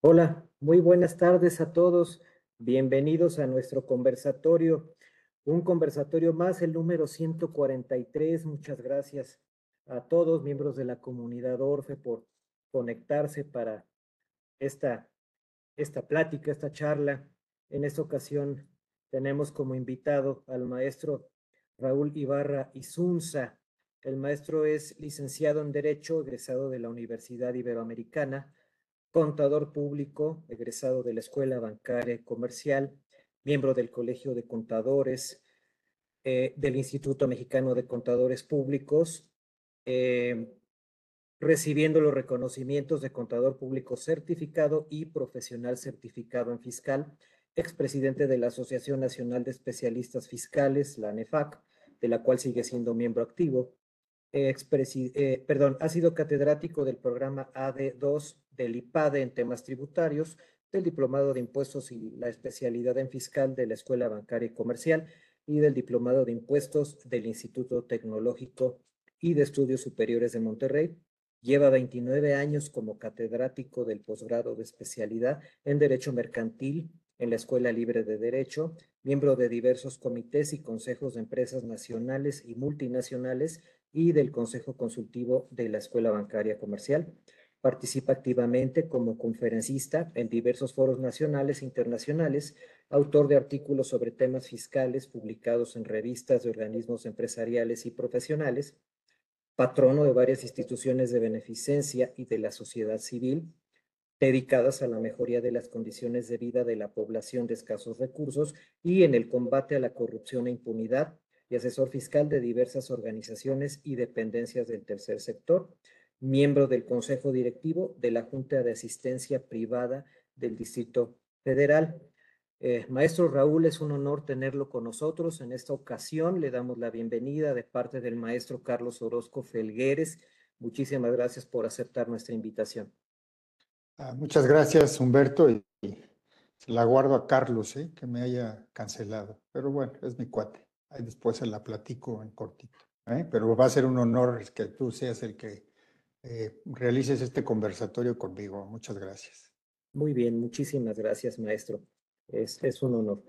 Hola, muy buenas tardes a todos. Bienvenidos a nuestro conversatorio. Un conversatorio más, el número 143. Muchas gracias a todos, miembros de la comunidad Orfe, por conectarse para esta, esta plática, esta charla. En esta ocasión tenemos como invitado al maestro Raúl Ibarra Izunza. El maestro es licenciado en Derecho, egresado de la Universidad Iberoamericana contador público, egresado de la Escuela Bancaria Comercial, miembro del Colegio de Contadores, eh, del Instituto Mexicano de Contadores Públicos, eh, recibiendo los reconocimientos de contador público certificado y profesional certificado en fiscal, expresidente de la Asociación Nacional de Especialistas Fiscales, la ANEFAC, de la cual sigue siendo miembro activo, eh, perdón, ha sido catedrático del programa AD2 del IPADE en temas tributarios, del Diplomado de Impuestos y la especialidad en fiscal de la Escuela Bancaria y Comercial y del Diplomado de Impuestos del Instituto Tecnológico y de Estudios Superiores de Monterrey. Lleva 29 años como catedrático del posgrado de especialidad en Derecho Mercantil en la Escuela Libre de Derecho, miembro de diversos comités y consejos de empresas nacionales y multinacionales y del Consejo Consultivo de la Escuela Bancaria Comercial. Participa activamente como conferencista en diversos foros nacionales e internacionales, autor de artículos sobre temas fiscales publicados en revistas de organismos empresariales y profesionales, patrono de varias instituciones de beneficencia y de la sociedad civil, dedicadas a la mejoría de las condiciones de vida de la población de escasos recursos y en el combate a la corrupción e impunidad, y asesor fiscal de diversas organizaciones y dependencias del tercer sector, miembro del Consejo Directivo de la Junta de Asistencia Privada del Distrito Federal. Eh, maestro Raúl, es un honor tenerlo con nosotros. En esta ocasión le damos la bienvenida de parte del maestro Carlos Orozco Felgueres. Muchísimas gracias por aceptar nuestra invitación. Ah, muchas gracias, Humberto, y, la guardo a Carlos, ¿eh? que me haya cancelado. Pero bueno, es mi cuate. Ahí después se la platico en cortito. ¿eh? Pero va a ser un honor que tú seas el que eh, realices este conversatorio conmigo. Muchas gracias. Muy bien, muchísimas gracias, maestro. Es, es un honor.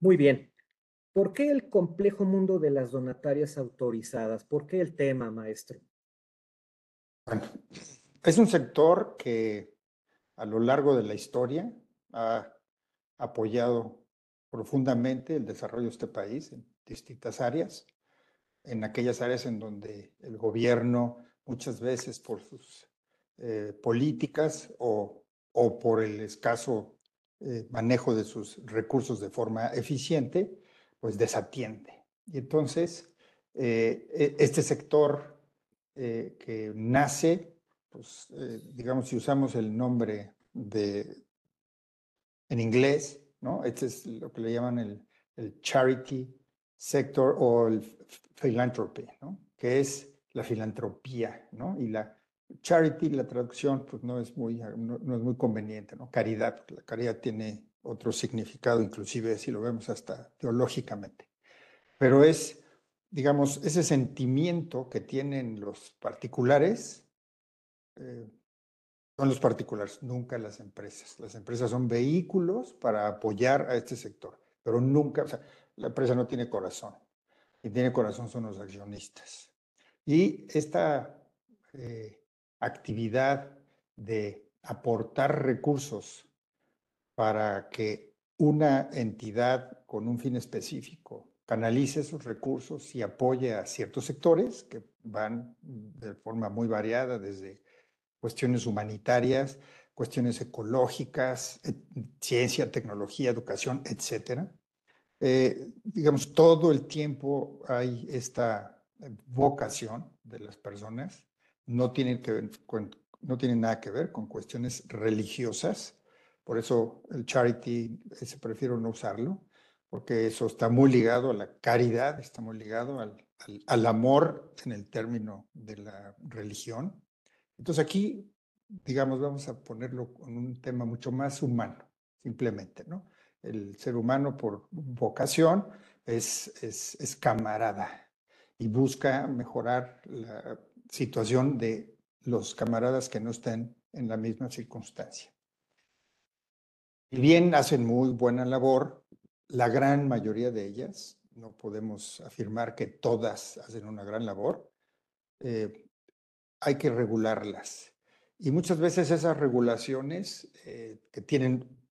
Muy bien. ¿Por qué el complejo mundo de las donatarias autorizadas? ¿Por qué el tema, maestro? Bueno, es un sector que a lo largo de la historia ha apoyado profundamente el desarrollo de este país en distintas áreas, en aquellas áreas en donde el gobierno muchas veces por sus eh, políticas o, o, por el escaso eh, manejo de sus recursos de forma eficiente, pues desatiende. Y entonces, eh, e, este sector que nace, pues digamos, si usamos el nombre de, en inglés, ¿no? Este es lo que le llaman el, el charity sector o el philanthropy, ¿no? Que es la filantropía, ¿no? Y la charity, la traducción, pues no es muy, no, es muy conveniente, ¿no? Caridad, la caridad tiene otro significado, inclusive si lo vemos hasta teológicamente. Pero es, digamos, ese sentimiento que tienen los particulares, eh, son los particulares, nunca las empresas. Las empresas son vehículos para apoyar a este sector, pero nunca, o sea, la empresa no tiene corazón. Y tiene corazón son los accionistas. Y esta eh, actividad de aportar recursos para que una entidad con un fin específico canalice esos recursos y apoye a ciertos sectores que van de forma muy variada, desde cuestiones humanitarias, cuestiones ecológicas, ciencia, tecnología, educación, etcétera. Eh, digamos, todo el tiempo hay esta vocación de las personas, no tienen, que no tienen nada que ver con cuestiones religiosas, por eso el charity, ese prefiero no usarlo, porque eso está muy ligado a la caridad, está muy ligado al, al, amor en el término de la religión. Entonces aquí, digamos, vamos a ponerlo con un tema mucho más humano, simplemente, ¿no? El ser humano por vocación es, es, camarada, y busca mejorar la situación de los camaradas que no estén en la misma circunstancia. Si bien hacen muy buena labor, la gran mayoría de ellas, no podemos afirmar que todas hacen una gran labor, eh, hay que regularlas. Y muchas veces esas regulaciones eh, que tienen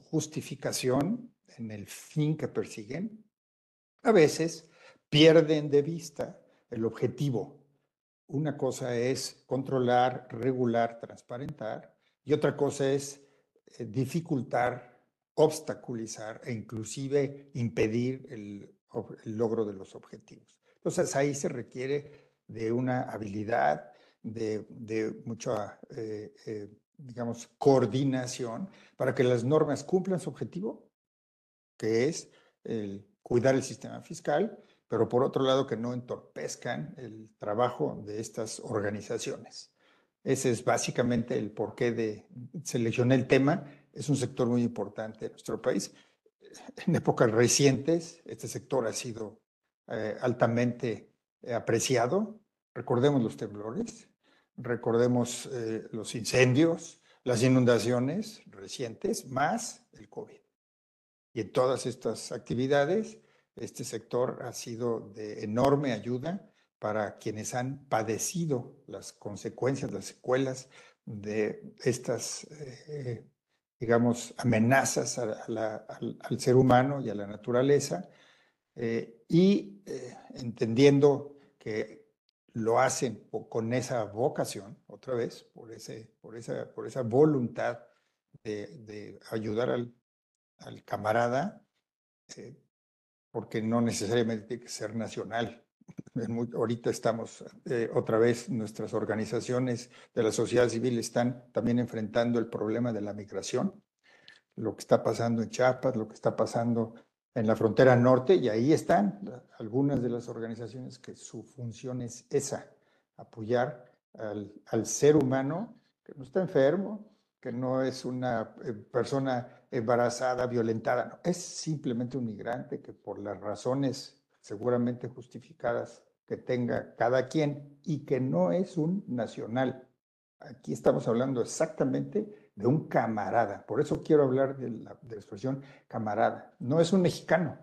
justificación en el fin que persiguen, a veces pierden de vista el objetivo. Una cosa es controlar, regular, transparentar, y otra cosa es eh, dificultar, obstaculizar e inclusive impedir el, logro de los objetivos. Entonces ahí se requiere de una habilidad, de, mucha, eh, eh, digamos, coordinación para que las normas cumplan su objetivo, que es el cuidar el sistema fiscal, pero por otro lado que no entorpezcan el trabajo de estas organizaciones. Ese es básicamente el porqué de seleccionar el tema. Es un sector muy importante en nuestro país. En épocas recientes, este sector ha sido eh, altamente apreciado. Recordemos los temblores, recordemos eh, los incendios, las inundaciones recientes, más el COVID. Y en todas estas actividades, este sector ha sido de enorme ayuda para quienes han padecido las consecuencias, las secuelas de estas, eh, digamos, amenazas al, ser humano y a la naturaleza, eh, y entendiendo que lo hacen con esa vocación, otra vez, por, ese, por, esa, por esa voluntad de, ayudar al, camarada, porque no necesariamente tiene que ser nacional. ahorita estamos eh, otra vez, nuestras organizaciones de la sociedad civil están también enfrentando el problema de la migración, lo que está pasando en Chiapas, lo que está pasando en la frontera norte, y ahí están algunas de las organizaciones que su función es esa, apoyar al, ser humano que no está enfermo, que no es una eh, persona embarazada, violentada, no, es simplemente un migrante que por las razones seguramente justificadas que tenga cada quien y que no es un nacional. Aquí estamos hablando exactamente de un camarada. Por eso quiero hablar de la, de la expresión camarada. No es un mexicano,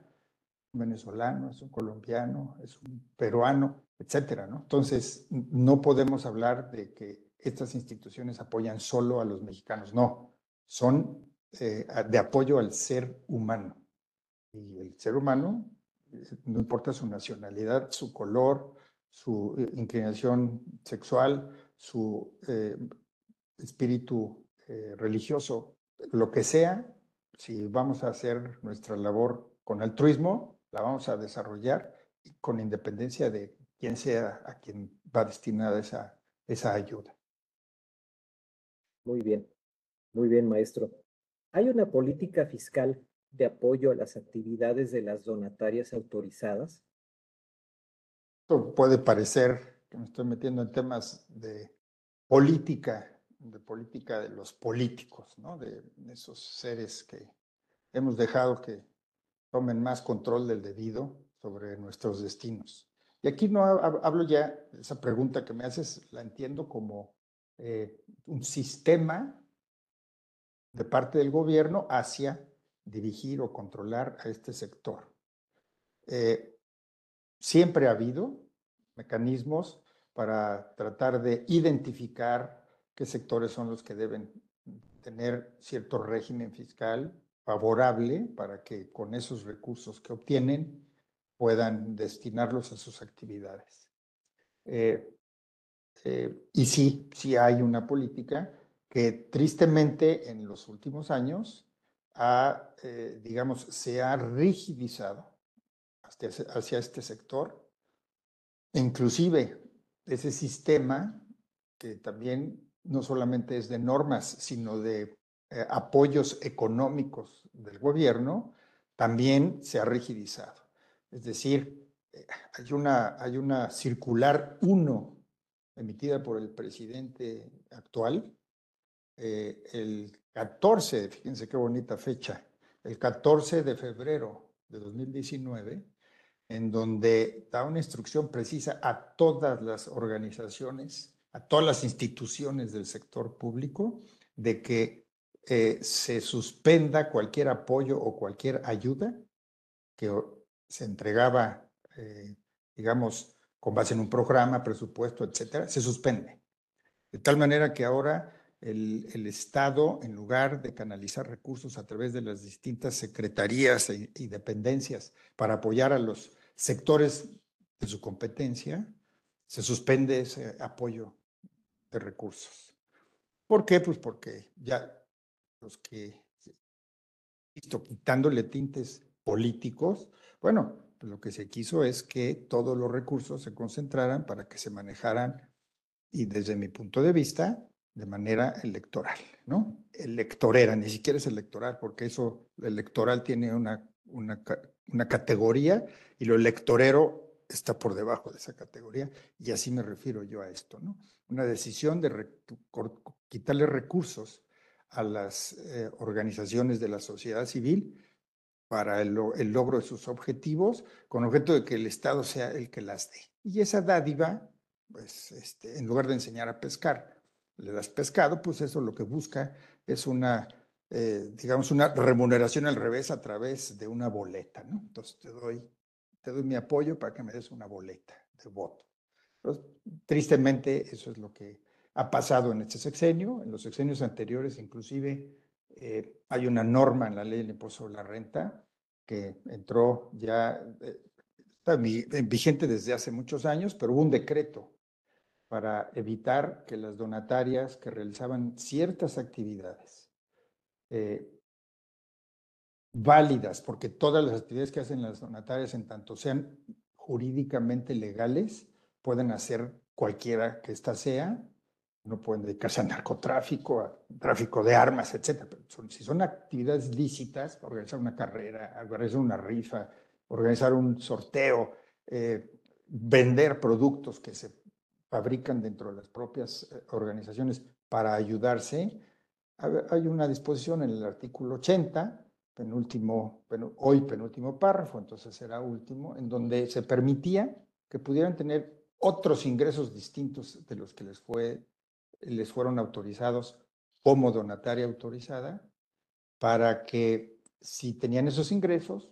un venezolano, es un colombiano, es un peruano, etcétera, ¿no? Entonces, no podemos hablar de que estas instituciones apoyan solo a los mexicanos, no, son eh, de apoyo al ser humano. Y el ser humano, eh, no importa su nacionalidad, su color, su eh, inclinación sexual, su espíritu religioso, lo que sea, si vamos a hacer nuestra labor con altruismo, la vamos a desarrollar con independencia de quién sea a quien va destinada esa, esa ayuda. Muy bien, muy bien, maestro. ¿Hay una política fiscal de apoyo a las actividades de las donatarias autorizadas? Esto puede parecer que me estoy metiendo en temas de política, de política de los políticos, ¿no? de esos seres que hemos dejado que tomen más control del debido sobre nuestros destinos. Y aquí no hablo ya, esa pregunta que me haces, la entiendo como eh, un sistema de parte del gobierno hacia dirigir o controlar a este sector. Eh, siempre ha habido mecanismos para tratar de identificar qué sectores son los que deben tener cierto régimen fiscal favorable para que con esos recursos que obtienen puedan destinarlos a sus actividades. Eh, eh, y sí, sí hay una política que tristemente en los últimos años ha, eh, digamos, se ha rigidizado hacia, hacia este sector. Inclusive ese sistema que también no solamente es de normas, sino de eh, apoyos económicos del gobierno, también se ha rigidizado. Es decir, hay una, hay una circular 1 emitida por el presidente actual, eh, el 14, fíjense qué bonita fecha, el 14 de febrero de 2019, en donde da una instrucción precisa a todas las organizaciones, a todas las instituciones del sector público, de que eh, se suspenda cualquier apoyo o cualquier ayuda que se entregaba, eh, digamos, con base en un programa, presupuesto, etcétera, se suspende. De tal manera que ahora el, el, Estado, en lugar de canalizar recursos a través de las distintas secretarías y, y dependencias para apoyar a los sectores de su competencia, se suspende ese apoyo de recursos. ¿Por qué? Pues porque ya los que, visto, quitándole tintes políticos, bueno, pues lo que se quiso es que todos los recursos se concentraran para que se manejaran, y desde mi punto de vista, de manera electoral, ¿no? Electorera, ni siquiera es electoral, porque eso, electoral tiene una, una, una categoría y lo electorero está por debajo de esa categoría, y así me refiero yo a esto, ¿no? Una decisión de quitarle recursos a las eh, organizaciones de la sociedad civil para el, el, logro de sus objetivos, con objeto de que el Estado sea el que las dé. Y esa dádiva, pues, este, en lugar de enseñar a pescar, le das pescado, pues eso lo que busca es una, eh, digamos, una remuneración al revés a través de una boleta, ¿no? Entonces te doy, te doy mi apoyo para que me des una boleta de voto. Tristemente, eso es lo que ha pasado en este sexenio. En los sexenios anteriores, inclusive, eh, hay una norma en la ley del impuesto sobre la renta que entró ya, eh, está vigente desde hace muchos años, pero hubo un decreto para evitar que las donatarias que realizaban ciertas actividades eh, válidas, porque todas las actividades que hacen las donatarias, en tanto sean jurídicamente legales, pueden hacer cualquiera que ésta sea, no pueden dedicarse al narcotráfico, a tráfico de armas, etc. Pero si son actividades lícitas, organizar una carrera, organizar una rifa, organizar un sorteo, eh, vender productos que se fabrican dentro de las propias eh, organizaciones para ayudarse, hay una disposición en el artículo 80, penúltimo, hoy penúltimo párrafo, entonces será último, en donde se permitía que pudieran tener otros ingresos distintos de los que les, fue, les fueron autorizados como donataria autorizada, para que si tenían esos ingresos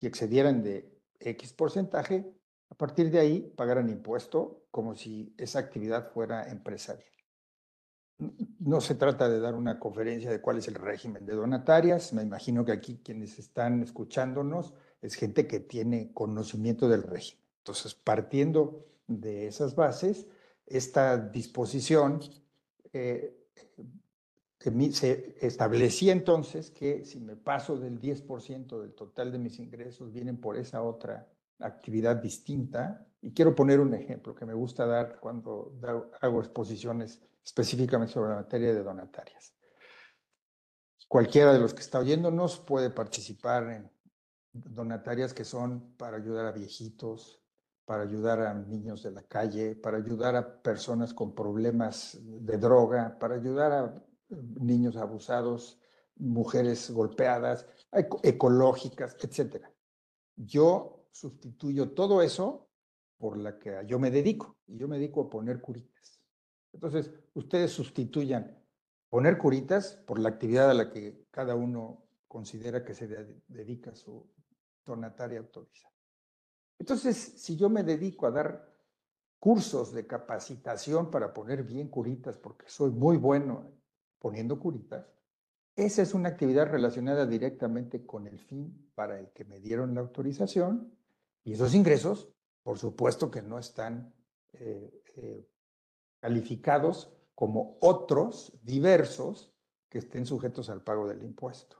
y excedieran de X porcentaje, a partir de ahí pagaran impuesto como si esa actividad fuera empresarial. No se trata de dar una conferencia de cuál es el régimen de donatarias. Me imagino que aquí quienes están escuchándonos es gente que tiene conocimiento del régimen. Entonces, partiendo de esas bases, esta disposición eh, se establecía entonces que si me paso del 10% del total de mis ingresos vienen por esa otra actividad distinta. Y quiero poner un ejemplo que me gusta dar cuando hago exposiciones específicamente sobre la materia de donatarias. Cualquiera de los que está oyéndonos puede participar en donatarias que son para ayudar a viejitos, para ayudar a niños de la calle, para ayudar a personas con problemas de droga, para ayudar a niños abusados, mujeres golpeadas, ecológicas, etc. Yo sustituyo todo eso por la que yo me dedico, y yo me dedico a poner curitas. Entonces, ustedes sustituyan poner curitas por la actividad a la que cada uno considera que se dedica su donataria autorizada. Entonces, si yo me dedico a dar cursos de capacitación para poner bien curitas, porque soy muy bueno poniendo curitas, esa es una actividad relacionada directamente con el fin para el que me dieron la autorización y esos ingresos, por supuesto que no están eh, eh, calificados como otros diversos que estén sujetos al pago del impuesto.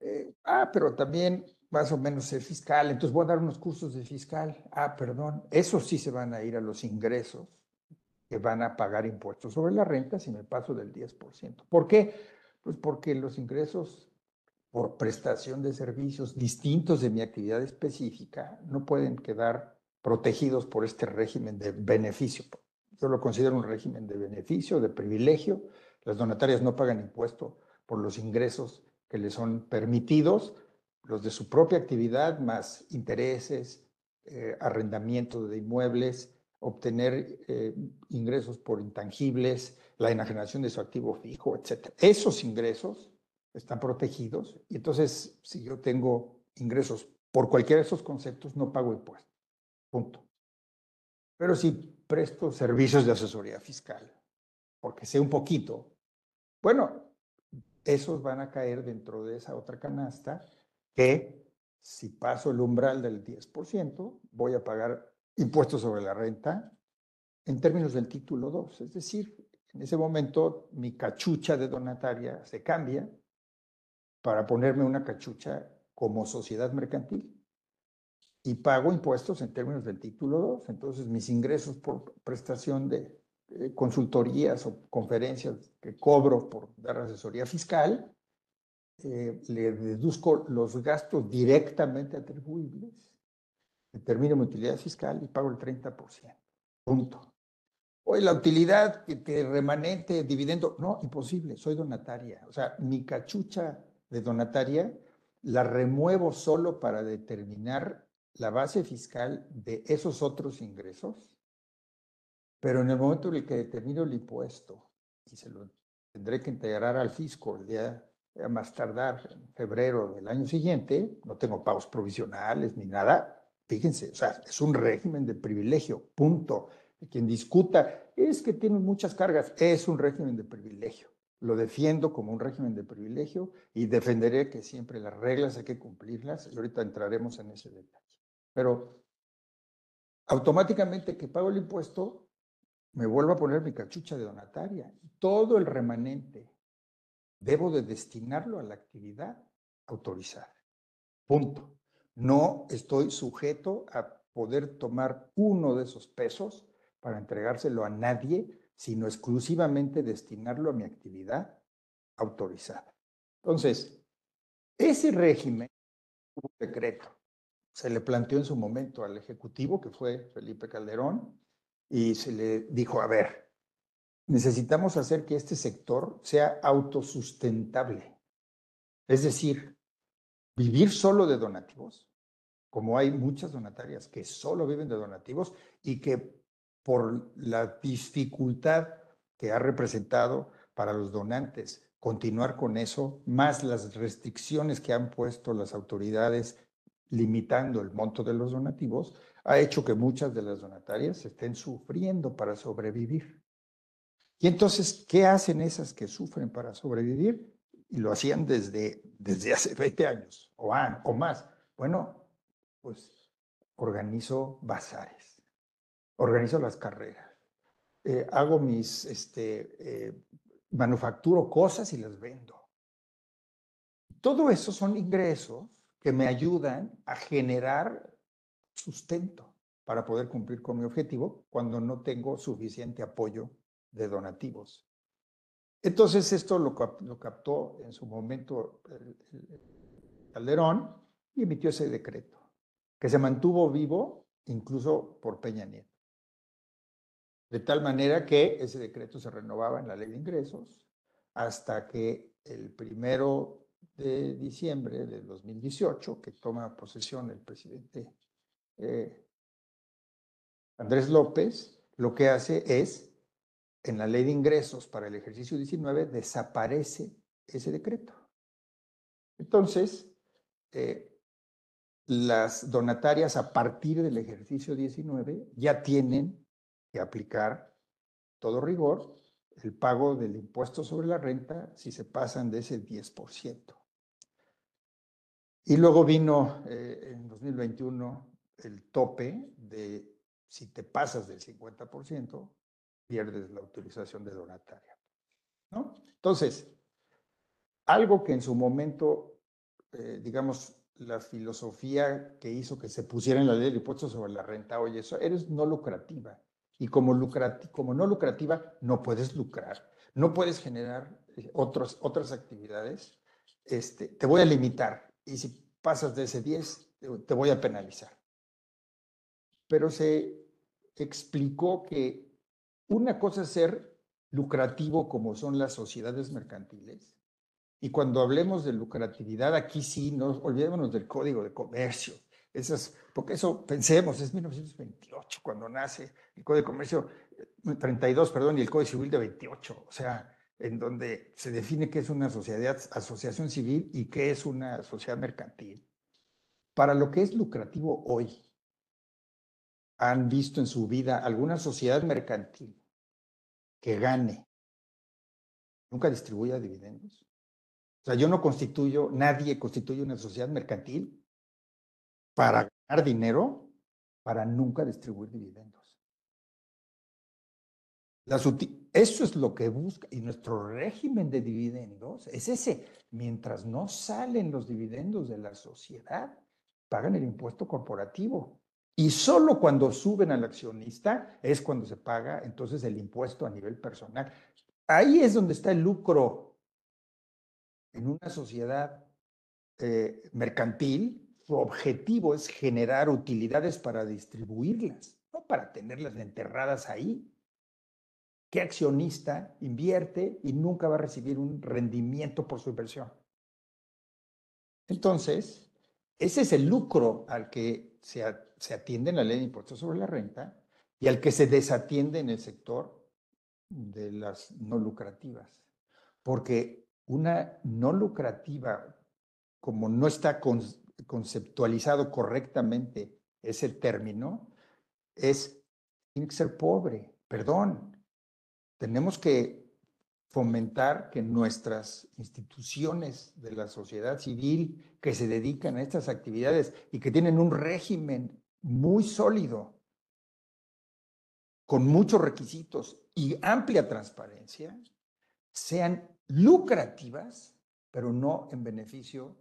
Eh, ah, pero también más o menos es fiscal, entonces voy a dar unos cursos de fiscal. Ah, perdón, esos sí se van a ir a los ingresos que van a pagar impuestos sobre la renta si me paso del 10%. ¿Por qué? Pues porque los ingresos por prestación de servicios distintos de mi actividad específica no pueden quedar protegidos por este régimen de beneficio. Yo lo considero un régimen de beneficio, de privilegio. Las donatarias no pagan impuesto por los ingresos que les son permitidos, los de su propia actividad, más intereses, eh, arrendamiento de inmuebles, obtener eh, ingresos por intangibles, la enajenación de su activo fijo, etc. Esos ingresos están protegidos y entonces si yo tengo ingresos por cualquiera de esos conceptos, no pago impuestos. Punto. Pero si presto servicios de asesoría fiscal, porque sé un poquito, bueno, esos van a caer dentro de esa otra canasta que si paso el umbral del 10%, voy a pagar impuestos sobre la renta en términos del título 2. Es decir, en ese momento mi cachucha de donataria se cambia para ponerme una cachucha como sociedad mercantil y pago impuestos en términos del título 2. Entonces mis ingresos por prestación de consultorías o conferencias que cobro por dar asesoría fiscal, eh, le deduzco los gastos directamente atribuibles, determino mi utilidad fiscal y pago el 30%. Punto. Hoy la utilidad que, remanente, dividendo, no, imposible, soy donataria. O sea, mi cachucha de donataria la remuevo solo para determinar la base fiscal de esos otros ingresos pero en el momento en el que determino el impuesto y se lo tendré que integrar al fisco el día más tardar en febrero del año siguiente, no tengo pagos provisionales ni nada, fíjense, o sea, es un régimen de privilegio, punto. Quien discuta es que tiene muchas cargas, es un régimen de privilegio. Lo defiendo como un régimen de privilegio y defenderé que siempre las reglas hay que cumplirlas y ahorita entraremos en ese detalle. Pero automáticamente que pago el impuesto, me vuelvo a poner mi cachucha de donataria. Todo el remanente debo de destinarlo a la actividad autorizada. Punto. No estoy sujeto a poder tomar uno de esos pesos para entregárselo a nadie, sino exclusivamente destinarlo a mi actividad autorizada. Entonces, ese régimen, un decreto, se le planteó en su momento al Ejecutivo, que fue Felipe Calderón, y se le dijo, a ver, necesitamos hacer que este sector sea autosustentable. Es decir, vivir solo de donativos, como hay muchas donatarias que solo viven de donativos y que por la dificultad que ha representado para los donantes continuar con eso, más las restricciones que han puesto las autoridades limitando el monto de los donativos, ha hecho que muchas de las donatarias estén sufriendo para sobrevivir. Y entonces, ¿qué hacen esas que sufren para sobrevivir? Y lo hacían desde, desde hace 20 años o, más. Bueno, pues organizo bazares, organizo las carreras, eh, hago mis, este, eh, manufacturo cosas y las vendo. Todo eso son ingresos que me ayudan a generar sustento para poder cumplir con mi objetivo cuando no tengo suficiente apoyo de donativos. Entonces esto lo, captó en su momento Calderón y emitió ese decreto, que se mantuvo vivo incluso por Peña Nieto. De tal manera que ese decreto se renovaba en la ley de ingresos hasta que el primero de diciembre de 2018, que toma posesión el presidente eh, Andrés López, lo que hace es, en la ley de ingresos para el ejercicio 19, desaparece ese decreto. Entonces, eh, las donatarias a partir del ejercicio 19 ya tienen que aplicar todo rigor el pago del impuesto sobre la renta si se pasan de ese 10%. Y luego vino eh, en 2021 el tope de si te pasas del 50%, pierdes la autorización de donataria. ¿no? Entonces, algo que en su momento, eh, digamos, la filosofía que hizo que se pusiera en la ley de impuestos sobre la renta, oye, eso eres no lucrativa. Y como, no lucrativa, no puedes lucrar, no puedes generar eh, otros, otras actividades, este, te voy a limitar. Y si pasas de ese 10, te voy a penalizar. Pero se explicó que una cosa es ser lucrativo como son las sociedades mercantiles, y cuando hablemos de lucratividad, aquí sí, no olvidémonos del código de comercio, esas, porque eso, pensemos, es 1928 cuando nace el Código de Comercio, 32, eh, perdón, y el Código Civil de 28, o sea, en donde se define qué es una sociedad, asociación civil y qué es una sociedad mercantil. Para lo que es lucrativo hoy, ¿han visto en su vida alguna sociedad mercantil que gane, nunca distribuya dividendos? O sea, yo no constituyo, nadie constituye una sociedad mercantil para ganar dinero, para nunca distribuir dividendos. eso es lo que busca. Y nuestro régimen de dividendos es ese. Mientras no salen los dividendos de la sociedad, pagan el impuesto corporativo. Y solo cuando suben al accionista es cuando se paga entonces el impuesto a nivel personal. Ahí es donde está el lucro en una sociedad eh, mercantil, su objetivo es generar utilidades para distribuirlas, no para tenerlas enterradas ahí. ¿Qué accionista invierte y nunca va a recibir un rendimiento por su inversión? Entonces, ese es el lucro al que se, se atiende en la ley de impuestos sobre la renta y al que se desatiende en el sector de las no lucrativas. Porque una no lucrativa, como no está conceptualizado correctamente ese término, es, tiene que ser pobre, perdón. Tenemos que fomentar que nuestras instituciones de la sociedad civil que se dedican a estas actividades y que tienen un régimen muy sólido, con muchos requisitos y amplia transparencia, sean lucrativas, pero no en beneficio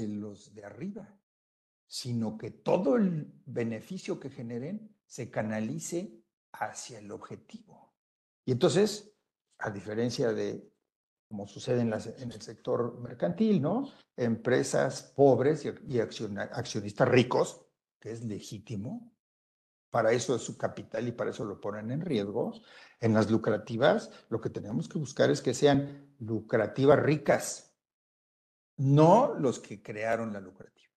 de los de arriba, sino que todo el beneficio que generen se canalice hacia el objetivo. Y entonces, a diferencia de como sucede en, el sector mercantil, ¿no? Empresas pobres y, accionistas ricos, que es legítimo, para eso es su capital y para eso lo ponen en riesgo. En las lucrativas, lo que tenemos que buscar es que sean lucrativas ricas, no los que crearon la lucrativa.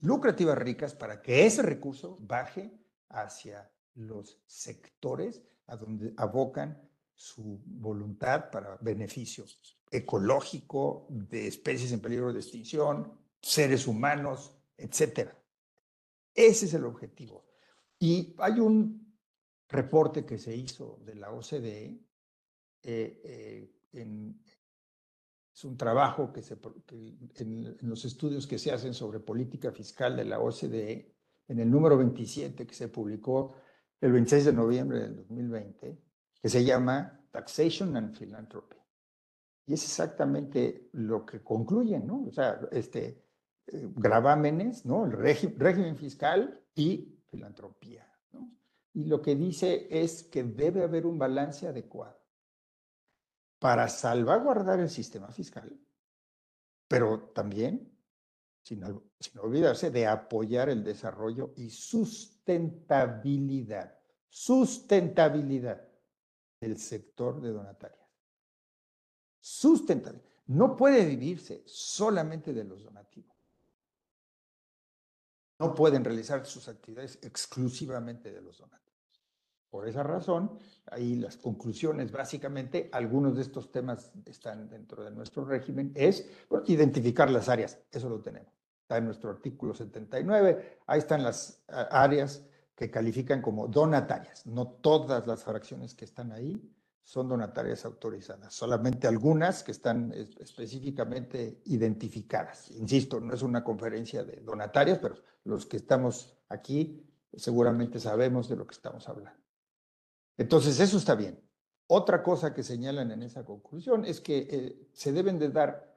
Lucrativas ricas para que ese recurso baje hacia los sectores a donde abocan su voluntad para beneficio ecológico, de especies en peligro de extinción, seres humanos, etc. Ese es el objetivo. Y hay un reporte que se hizo de la OCDE eh, eh, es un trabajo que, se, en, los estudios que se hacen sobre política fiscal de la OCDE, en el número 27 que se publicó el 26 de noviembre del 2020, que se llama Taxation and Philanthropy. Y es exactamente lo que concluyen, ¿no? O sea, este, eh, gravámenes, ¿no? El régimen fiscal y filantropía, ¿no? Y lo que dice es que debe haber un balance adecuado para salvaguardar el sistema fiscal, pero también, sin, olvidarse, de apoyar el desarrollo y sustentabilidad, sustentabilidad del sector de donatarias. Sustentabilidad. No puede vivirse solamente de los donativos. No pueden realizar sus actividades exclusivamente de los donativos. Por esa razón, ahí las conclusiones, básicamente, algunos de estos temas están dentro de nuestro régimen, es identificar las áreas, eso lo tenemos. Está en nuestro artículo 79, ahí están las áreas que califican como donatarias. No todas las fracciones que están ahí son donatarias autorizadas, solamente algunas que están específicamente identificadas. Insisto, no es una conferencia de donatarias, pero los que estamos aquí seguramente sabemos de lo que estamos hablando. Entonces, eso está bien. Otra cosa que señalan en esa conclusión es que eh, se deben de dar,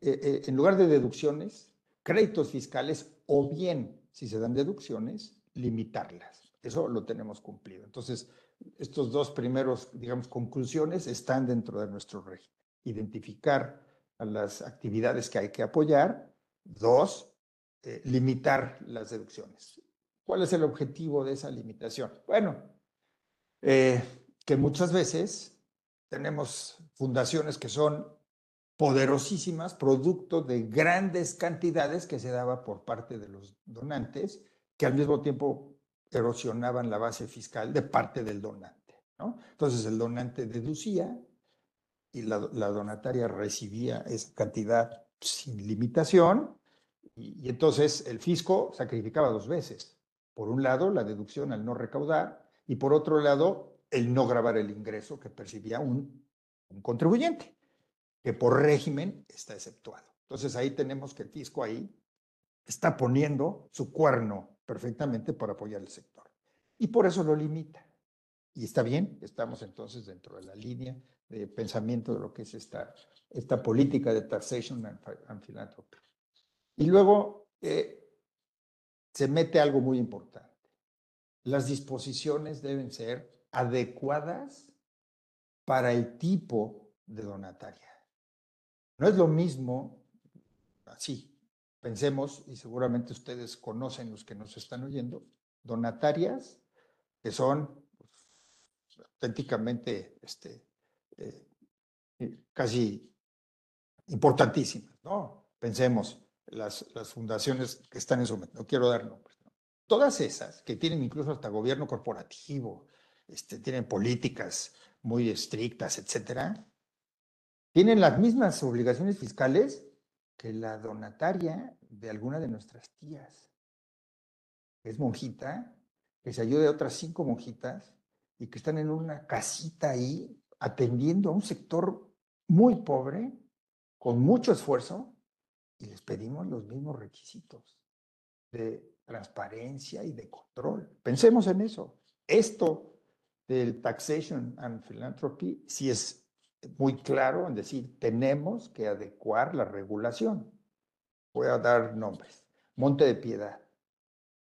eh, eh, en lugar de deducciones, créditos fiscales o bien, si se dan deducciones, limitarlas. Eso lo tenemos cumplido. Entonces, estos dos primeros, digamos, conclusiones están dentro de nuestro régimen. Identificar a las actividades que hay que apoyar. Dos, limitar las deducciones. ¿Cuál es el objetivo de esa limitación? Bueno, eh, que muchas veces tenemos fundaciones que son poderosísimas, producto de grandes cantidades que se daba por parte de los donantes, que al mismo tiempo erosionaban la base fiscal de parte del donante. ¿no? Entonces el donante deducía y la, donataria recibía esa cantidad sin limitación y, entonces el fisco sacrificaba dos veces. Por un lado, la deducción al no recaudar y por otro lado, el no grabar el ingreso que percibía un, un contribuyente, que por régimen está exceptuado. Entonces ahí tenemos que el fisco ahí está poniendo su cuerno perfectamente para apoyar el sector. Y por eso lo limita. Y está bien, estamos entonces dentro de la línea de pensamiento de lo que es esta, esta política de taxation and, philanthropy. Y luego eh, se mete algo muy importante. Las disposiciones deben ser adecuadas para el tipo de donataria. No es lo mismo, así, pensemos, y seguramente ustedes conocen los que nos están oyendo, donatarias que son pues, auténticamente este, eh, eh, casi importantísimas, ¿no? Pensemos, las, las, fundaciones que están en su... No quiero dar nombres. Todas esas, que tienen incluso hasta gobierno corporativo, este, tienen políticas muy estrictas, etcétera, tienen las mismas obligaciones fiscales que la donataria de alguna de nuestras tías, es monjita, que se ayude a otras cinco monjitas y que están en una casita ahí atendiendo a un sector muy pobre, con mucho esfuerzo, y les pedimos los mismos requisitos de transparencia y de control. Pensemos en eso. Esto del taxation and philanthropy sí es muy claro en decir, tenemos que adecuar la regulación. Voy a dar nombres. Monte de Piedad,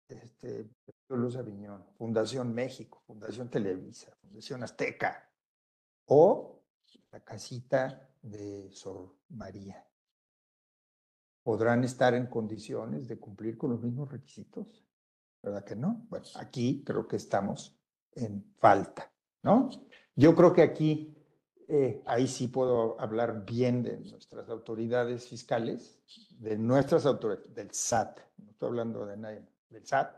este, Luz Aviñón, Fundación México, Fundación Televisa, Fundación Azteca, o la casita de Sor María. ¿Podrán estar en condiciones de cumplir con los mismos requisitos? ¿Verdad que no? Bueno, aquí creo que estamos en falta, ¿no? Yo creo que aquí, eh, ahí sí puedo hablar bien de nuestras autoridades fiscales, de nuestras autoridades, del SAT, no estoy hablando de nadie, del SAT,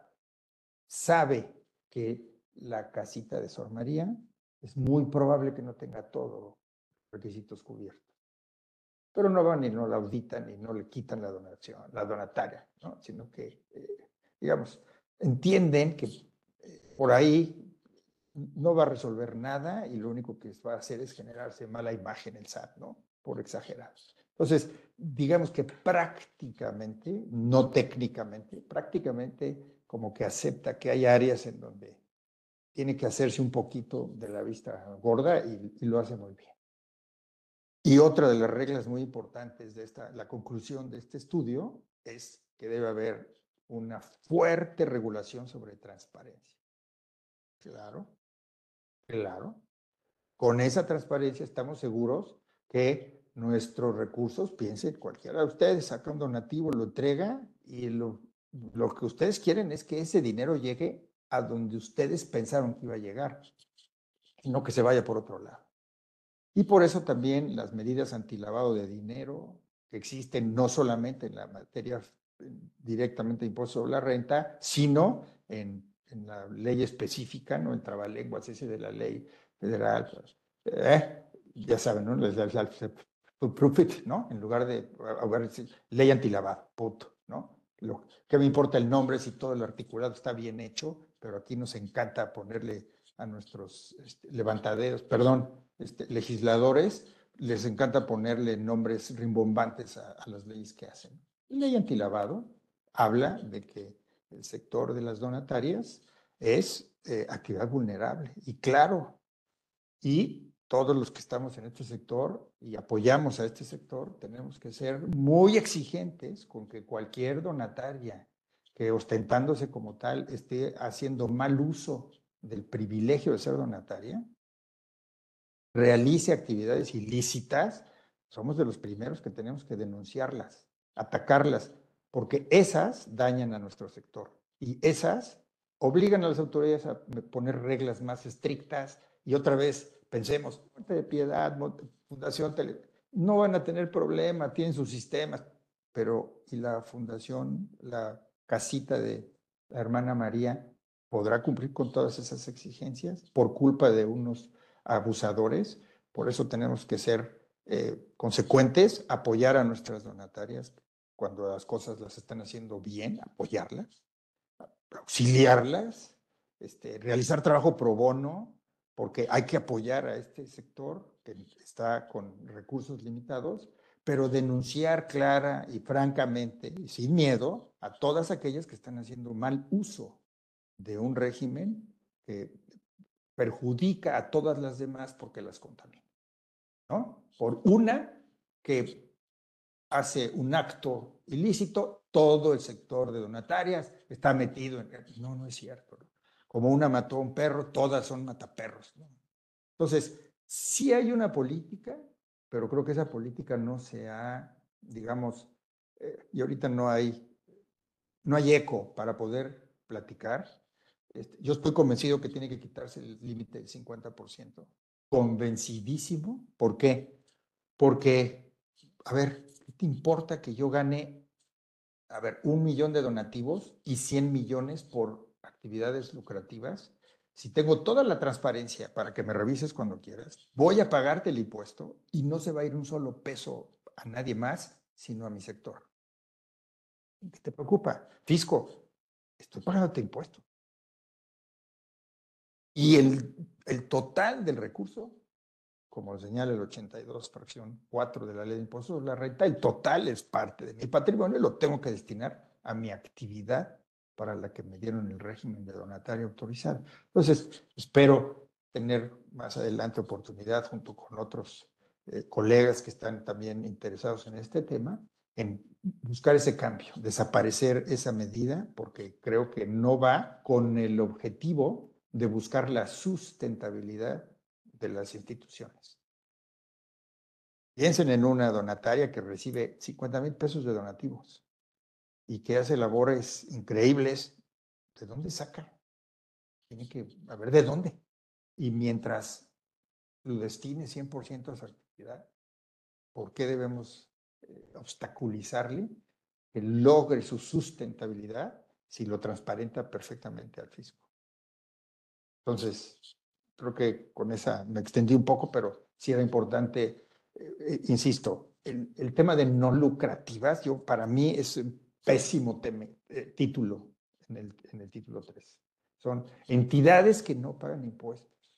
sabe que la casita de Sor María es muy probable que no tenga todos los requisitos cubiertos. Pero no van y no la auditan y no le quitan la donación, la donataria, ¿no? sino que, eh, digamos, entienden que eh, por ahí no va a resolver nada y lo único que va a hacer es generarse mala imagen el SAT, ¿no? Por exagerar. Entonces, digamos que prácticamente, no técnicamente, prácticamente como que acepta que hay áreas en donde tiene que hacerse un poquito de la vista gorda y, lo hace muy bien. Y otra de las reglas muy importantes de esta, la conclusión de este estudio es que debe haber una fuerte regulación sobre transparencia. Claro, claro. Con esa transparencia estamos seguros que nuestros recursos, piensen, cualquiera de ustedes saca un donativo, lo entrega y lo, lo que ustedes quieren es que ese dinero llegue a donde ustedes pensaron que iba a llegar, y no que se vaya por otro lado. Y por eso también las medidas antilavado de dinero que existen no solamente en la materia directamente de impuesto sobre la renta, sino en, en la ley específica, ¿no? En trabalenguas ese de la ley federal. Eh, ya saben, ¿no? Profit, ¿no? En lugar de ley antilavado, punto, ¿no? Lo, ¿Qué me importa el nombre si todo el articulado está bien hecho? pero aquí nos encanta ponerle a nuestros este, levantaderos, perdón, este, legisladores, les encanta ponerle nombres rimbombantes a, las leyes que hacen. La ley antilavado habla de que el sector de las donatarias es eh, actividad vulnerable. Y claro, y todos los que estamos en este sector y apoyamos a este sector, tenemos que ser muy exigentes con que cualquier donataria que ostentándose como tal esté haciendo mal uso del privilegio de ser donataria, realice actividades ilícitas, somos de los primeros que tenemos que denunciarlas, atacarlas, porque esas dañan a nuestro sector y esas obligan a las autoridades a poner reglas más estrictas y otra vez pensemos, Monte de Piedad, Fundación Tele, no van a tener problema, tienen sus sistemas, pero ¿y la fundación, la casita de la hermana María, podrá cumplir con todas esas exigencias por culpa de unos abusadores? Por eso tenemos que ser eh, consecuentes, apoyar a nuestras donatarias cuando las cosas las están haciendo bien, apoyarlas, auxiliarlas, este, realizar trabajo pro bono, porque hay que apoyar a este sector que está con recursos limitados, pero denunciar clara y francamente y sin miedo a todas aquellas que están haciendo mal uso de un régimen que perjudica a todas las demás porque las contamina. ¿no? Por una que hace un acto ilícito, todo el sector de donatarias está metido en... No, no es cierto. Como una mató a un perro, todas son mataperros. Entonces, sí hay una política, pero creo que esa política no se ha, digamos, eh, y ahorita no hay, no hay eco para poder platicar. Este, yo estoy convencido que tiene que quitarse el límite del 50%. Convencidísimo. ¿Por qué? Porque, a ver, ¿qué te importa que yo gane, a ver, un millón de donativos y 100 millones por actividades lucrativas? Si tengo toda la transparencia para que me revises cuando quieras, voy a pagarte el impuesto y no se va a ir un solo peso a nadie más, sino a mi sector. ¿Qué te preocupa? Fisco, estoy pagándote impuesto. Y el, total del recurso, como señala el 82, fracción 4 de la ley de impuestos la renta, el total es parte de mi patrimonio y lo tengo que destinar a mi actividad para la que me dieron el régimen de donatario autorizado. Entonces, espero tener más adelante oportunidad junto con otros eh, colegas que están también interesados en este tema, en buscar ese cambio, desaparecer esa medida, porque creo que no va con el objetivo de buscar la sustentabilidad de las instituciones. Piensen en una donataria que recibe 50 mil pesos de donativos y que hace labores increíbles. ¿De dónde saca? Tiene que a ver de dónde. Y mientras lo destine 100% a su actividad, ¿por qué debemos eh, obstaculizarle que logre su sustentabilidad si lo transparenta perfectamente al fisco? Entonces, creo que con esa me extendí un poco, pero sí era importante, eh, eh, insisto, el, el, tema de no lucrativas, yo para mí es un pésimo eh, título en el, en el título 3. Son entidades que no pagan impuestos,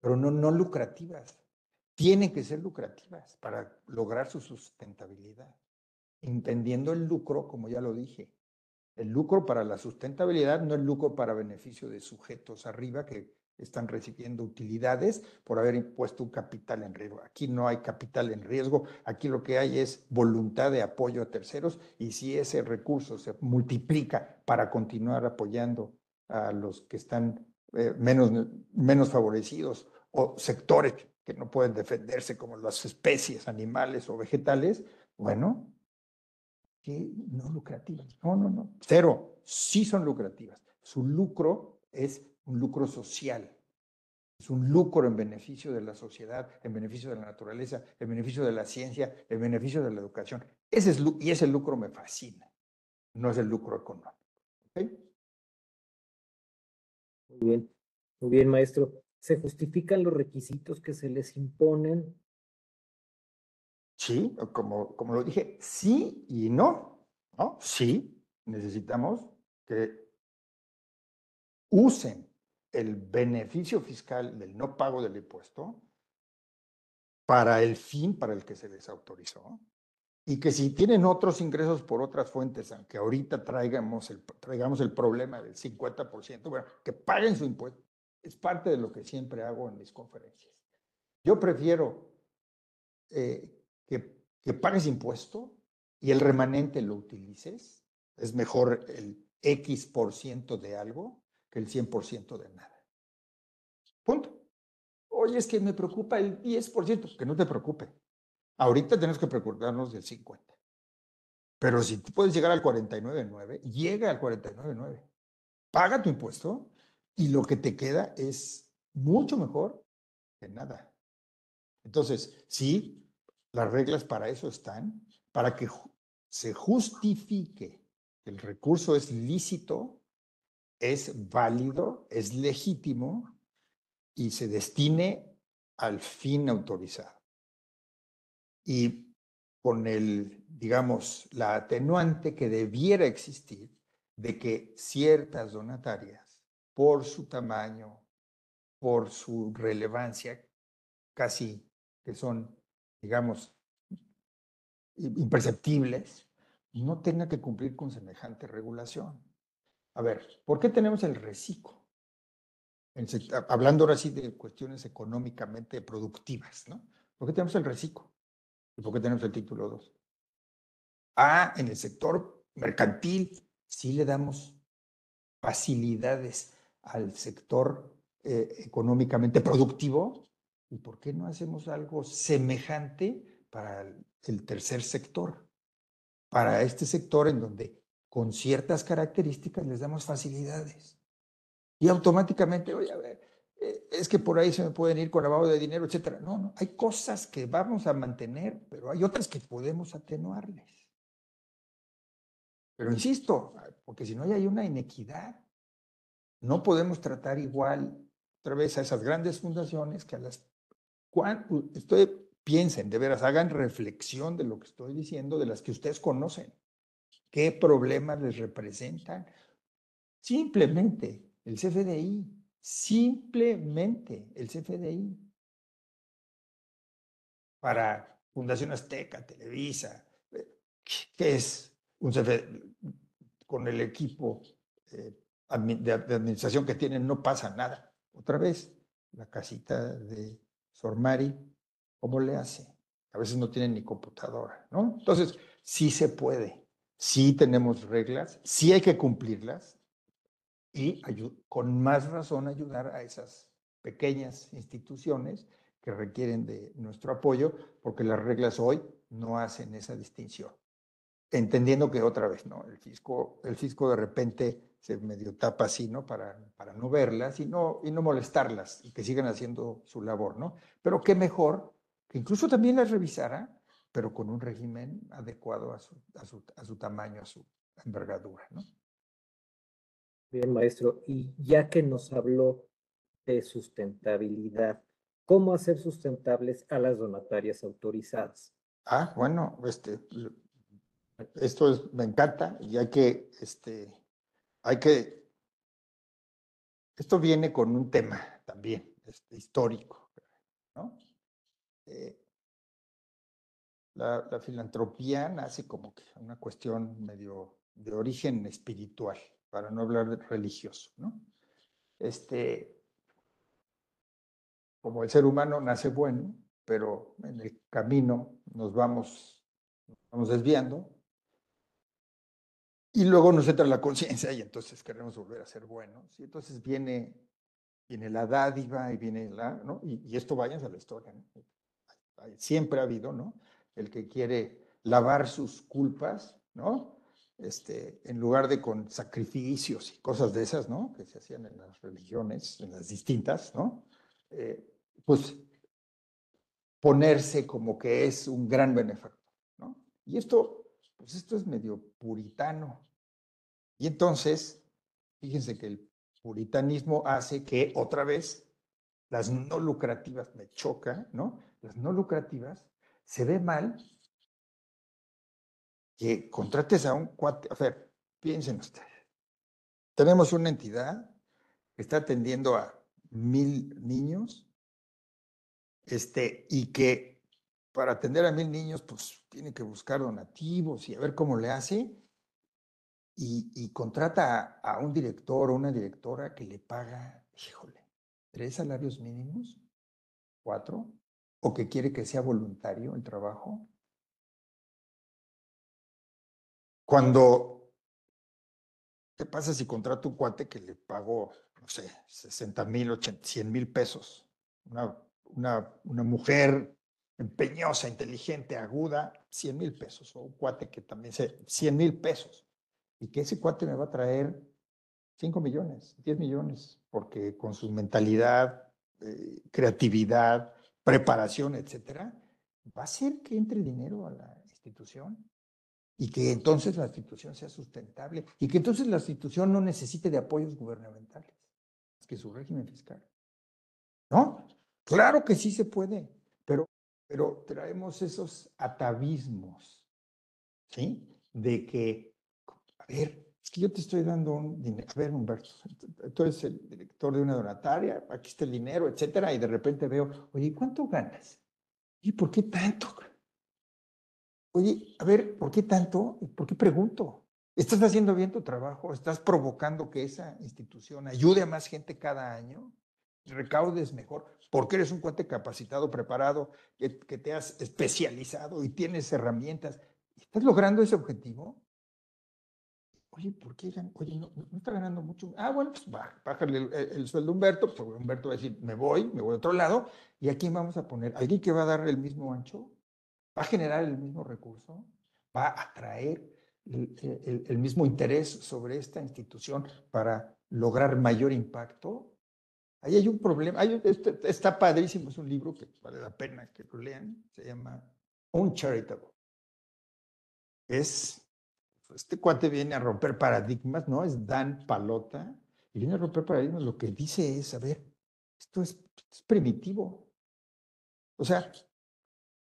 pero no, no lucrativas. Tienen que ser lucrativas para lograr su sustentabilidad, entendiendo el lucro, como ya lo dije, el lucro para la sustentabilidad no es lucro para beneficio de sujetos arriba que están recibiendo utilidades por haber puesto un capital en riesgo. Aquí no hay capital en riesgo, aquí lo que hay es voluntad de apoyo a terceros y si ese recurso se multiplica para continuar apoyando a los que están eh, menos, menos favorecidos o sectores que no pueden defenderse como las especies animales o vegetales, bueno, que no lucrativas. No, no, no. Cero. Sí son lucrativas. Su lucro es un lucro social. Es un lucro en beneficio de la sociedad, en beneficio de la naturaleza, en beneficio de la ciencia, en beneficio de la educación. Ese es, y ese lucro me fascina. No es el lucro económico. Muy bien. Muy bien, maestro. ¿Se justifican los requisitos que se les imponen Sí, como, como lo dije, sí y no. ¿no? Sí, necesitamos que usen el beneficio fiscal del no pago del impuesto para el fin para el que se les autorizó y que si tienen otros ingresos por otras fuentes, aunque ahorita traigamos el, traigamos el problema del 50%, bueno, que paguen su impuesto. Es parte de lo que siempre hago en mis conferencias. Yo prefiero eh, que, que pagues impuesto y el remanente lo utilices. Es mejor el X por ciento de algo que el 100% de nada. Punto. Oye, es que me preocupa el 10%, que no te preocupe. Ahorita tenemos que preocuparnos del 50%. Pero si puedes llegar al 49.9, llega al 49.9. Paga tu impuesto y lo que te queda es mucho mejor que nada. Entonces, sí, Las reglas para eso están, para que se justifique que el recurso es lícito, es válido, es legítimo y se destine al fin autorizado. Y con el, digamos, la atenuante que debiera existir de que ciertas donatarias, por su tamaño, por su relevancia, casi que son, digamos, imperceptibles, no tenga que cumplir con semejante regulación. A ver, ¿por qué tenemos el reciclo? hablando ahora sí de cuestiones económicamente productivas, ¿no? ¿Por qué tenemos el reciclo? ¿Y por qué tenemos el título 2? Ah, en el sector mercantil sí le damos facilidades al sector eh, económicamente productivo. ¿Y por qué no hacemos algo semejante para el tercer sector? Para este sector en donde con ciertas características les damos facilidades. Y automáticamente, oye, a ver, eh, es que por ahí se me pueden ir con lavado de dinero, etcétera. No, no, hay cosas que vamos a mantener, pero hay otras que podemos atenuarles. Pero insisto, porque si no hay una inequidad, no podemos tratar igual otra vez a esas grandes fundaciones que a las... Estoy, piensen, de veras, hagan reflexión de lo que estoy diciendo, de las que ustedes conocen. ¿Qué problemas les representan? Simplemente el CFDI, simplemente el CFDI. Para Fundación Azteca, Televisa, eh, ¿qué es un CFDI? Con el equipo eh, de administración que tienen no pasa nada. Otra vez, la casita de Sormari, ¿cómo le hace? A veces no tienen ni computadora, ¿no? Entonces, sí se puede sí tenemos reglas, sí hay que cumplirlas y con más razón ayudar a esas pequeñas instituciones que requieren de nuestro apoyo, porque las reglas hoy no hacen esa distinción. Entendiendo que otra vez, ¿no? El fisco, el fisco de repente se medio tapa así, ¿no? Para, para no verlas y no, y no molestarlas y que sigan haciendo su labor, ¿no? Pero qué mejor que incluso también las revisara pero con un régimen adecuado a su, a su, a su tamaño, a su envergadura. ¿no? Bien, maestro. Y ya que nos habló de sustentabilidad, ¿cómo hacer sustentables a las donatarias autorizadas? Ah, bueno, este, esto es, me encanta y hay que, este, hay que, esto viene con un tema también este, histórico, ¿no? Eh, la, filantropía nace como que una cuestión medio de origen espiritual, para no hablar religioso, ¿no? Este, como el ser humano nace bueno, pero en el camino nos vamos, vamos desviando, y luego nos entra la conciencia y entonces queremos volver a ser buenos, y entonces viene, viene la dádiva y viene la, ¿no? Y, esto vayas a la historia, ¿no? Siempre ha habido, ¿no? el que quiere lavar sus culpas, ¿no? Este, en lugar de con sacrificios y cosas de esas, ¿no? Que se hacían en las religiones, en las distintas, ¿no? Eh, pues ponerse como que es un gran benefactor, ¿no? Y esto, pues esto es medio puritano. Y entonces, fíjense que el puritanismo hace que otra vez las no lucrativas, me choca, ¿no? Las no lucrativas se ve mal que contrates a un cuate. A ver, piensen ustedes. Tenemos una entidad que está atendiendo a mil niños este, y que para atender a mil niños, pues tiene que buscar donativos y a ver cómo le hace. Y, contrata a, un director o una directora que le paga, híjole, tres salarios mínimos, cuatro, o que quiere que sea voluntario el trabajo? Cuando, ¿qué pasa si contrato un cuate que le pagó, no sé, 60 mil, 100 mil pesos? Una, una, una mujer empeñosa, inteligente, aguda, 100 mil pesos. O un cuate que también se, 100 mil pesos. Y que ese cuate me va a traer 5 millones, 10 millones, porque con su mentalidad, eh, creatividad, preparación, etcétera, va a hacer que entre dinero a la institución y que entonces la institución sea sustentable y que entonces la institución no necesite de apoyos gubernamentales, es que su régimen fiscal. ¿No? Claro que sí se puede, pero, traemos esos atavismos, ¿sí? De que, a ver, es que yo te estoy dando un dinero. A ver, Humberto, tú eres el director de una donataria, aquí está el dinero, etcétera, y de repente veo, oye, ¿cuánto ganas? ¿Y por qué tanto? Oye, a ver, ¿por qué tanto? ¿Por qué pregunto? ¿Estás haciendo bien tu trabajo? ¿Estás provocando que esa institución ayude a más gente cada año? ¿Recaudes mejor? Porque eres un cuate capacitado, preparado, que, te has especializado y tienes herramientas. ¿Estás logrando ese objetivo? Oye, ¿por qué? Oye, no, está ganando mucho. Ah, bueno, pues bájale el, el, sueldo a Humberto. Pues Humberto va a decir, me voy, me voy a otro lado. ¿Y a quién vamos a poner? ¿Alguien que va a dar el mismo ancho? va a generar el mismo recurso, va a atraer el, mismo interés sobre esta institución para lograr mayor impacto. Ahí hay un problema, este, está padrísimo, es un libro que vale la pena que lo lean, se llama Uncharitable. Es, este cuate viene a romper paradigmas, ¿no? Es Dan Palota, y viene a romper paradigmas, lo que dice es, a ver, esto es primitivo. O sea,